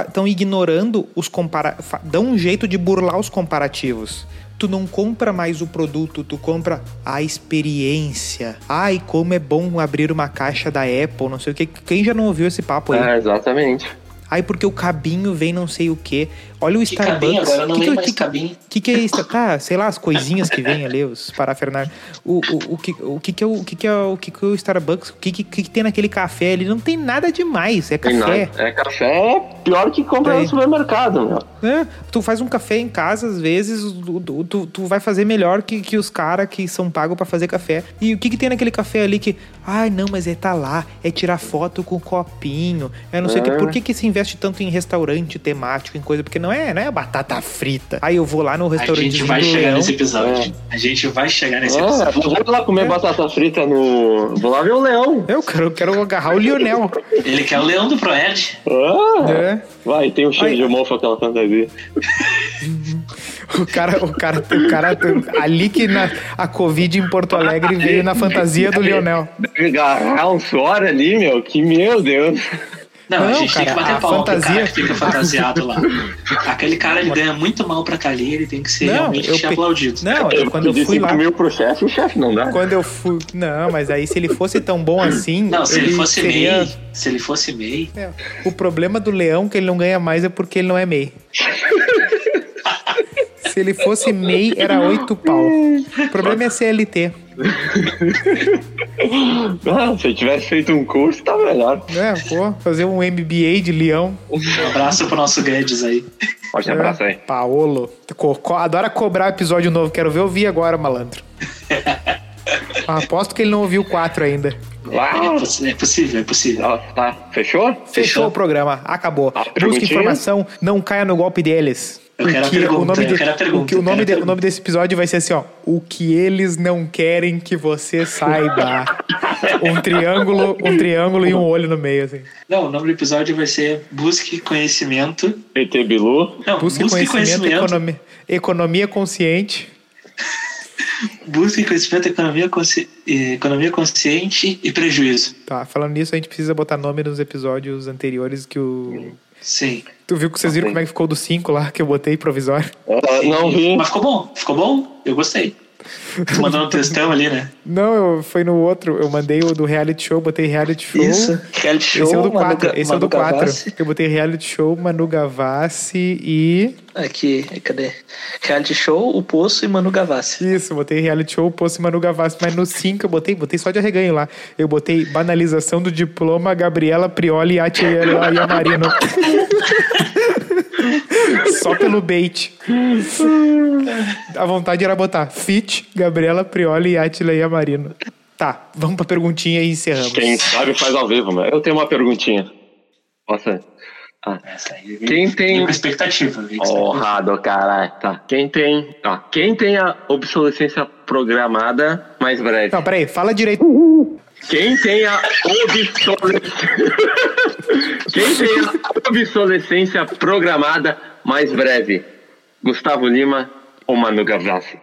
estão ignorando os compara dão um jeito de burlar os comparativos. Tu não compra mais o produto, tu compra a experiência. Ai, como é bom abrir uma caixa da Apple, não sei o que. Quem já não ouviu esse papo aí? É, exatamente. Ai, porque o cabinho vem não sei o que. Olha o Que Starbucks. agora não que, que, mais que, cabinho. que que é isso? Ah, sei lá, as coisinhas que vem ali, os parafernálios. O, o, o, que, o que que é o, o que que é o, o que que é o Starbucks? O que que, que que tem naquele café ali? Não tem nada demais, é Tem café. É café é pior que comprar Tem. no supermercado, meu. É, tu faz um café em casa, às vezes, tu, tu- tu, vai fazer melhor que, que os caras que são pagos pra fazer café. E o que que tem naquele café ali que... Ai, não, mas é tá lá, é tirar foto com copinho, é não sei o que. É. Por que que se investe tanto em restaurante temático, em coisa? Porque não é, não é batata frita. Aí eu vou lá no A restaurante gente vai chegar Leão, nesse episódio. A gente vai chegar nesse É, episódio. eu vou lá comer É. batata frita no. Vou lá ver o leão. Eu quero, eu quero agarrar o Lionel. Ele quer o leão do Proerd. Ah, É. Vai, tem um cheiro Ai. de mofo aquela fantasia. O cara, o cara, o cara, ali que na, a Covid em Porto Alegre veio na fantasia do Lionel. Deve agarrar um suor ali, meu. Que meu Deus. Não, a Não, gente tem cara, que bater a pau pro fantasia- cara que fica fantasiado lá. Aquele cara, ele ganha muito mal pra Cali, ele tem que ser Não, realmente eu pe- aplaudido. Não, eu, quando eu pedi fui lá, 5 mil pro chefe, o chefe não dá. quando eu fui, não, mas aí se ele fosse tão bom assim, Não, se ele, fosse seria MEI, se ele fosse MEI, É, o problema do leão que ele não ganha mais é porque ele não é MEI. Se ele fosse MEI, era oito pau. O problema é CLT. Ah, se eu tivesse feito um curso, tá melhor. É, pô, fazer um MBA de leão. Um abraço pro nosso Guedes aí. Pode ter abraço aí. Paolo. Co co adora cobrar episódio novo. Quero ver ouvir agora, malandro. Ah, aposto que ele não ouviu o 4 ainda. É, é é possível, é possível. Tá, fechou? Fechou o programa. Acabou. Ah, Busque perguntinha? informação, não caia no golpe deles. Eu quero a Porque pergunta, o nome de- pergunta, o nome de- o nome desse episódio vai ser assim, ó. O que eles não querem que você saiba. um triângulo, um triângulo e um olho no meio, assim. Não, o nome do episódio vai ser Busque Conhecimento. ET Bilu. Não, Busque, conhecimento, economia, economia consciente. Busque conhecimento, economia, consci... eh, economia consciente e prejuízo. Tá, falando nisso, a gente precisa botar nome nos episódios anteriores que o. Sim. Tu viu que vocês viram como é que ficou do 5 lá que eu botei provisório? Ah, não vi. Mas ficou bom, ficou bom. Eu gostei. Tu mandou um textão ali, né? Não, eu, foi no outro. Eu mandei o do reality show, botei reality show. Reality show. Esse é o do Manu 4. Ga- Esse é o do Manu 4. Gavassi. Eu botei reality show, Manu Gavassi e. Aqui, cadê? Reality show, o Poço e Manu Gavassi. Isso, botei reality show, posto Manu Gavassi. Mas no 5 eu botei, botei só de arreganho lá. Eu botei banalização do diploma Gabriela Prioli e Atiela Yamarino. só pelo bait. A vontade era botar fit, Gabriela Prioli e Atila Yamarino. Tá, vamos pra perguntinha e encerramos. Quem sabe faz ao vivo, mas eu tenho uma perguntinha. Posso? Ah, Essa aí. Quem tem- expectativa. expectativa. honrado, caralho. Tá. Quem tem. Tá. Quem tem a obsolescência programada mais breve? Não, peraí, fala direito. Quem tem a obsolescência. Quem tem a obsolescência programada mais breve? Gustavo Lima ou Manu Gavassi?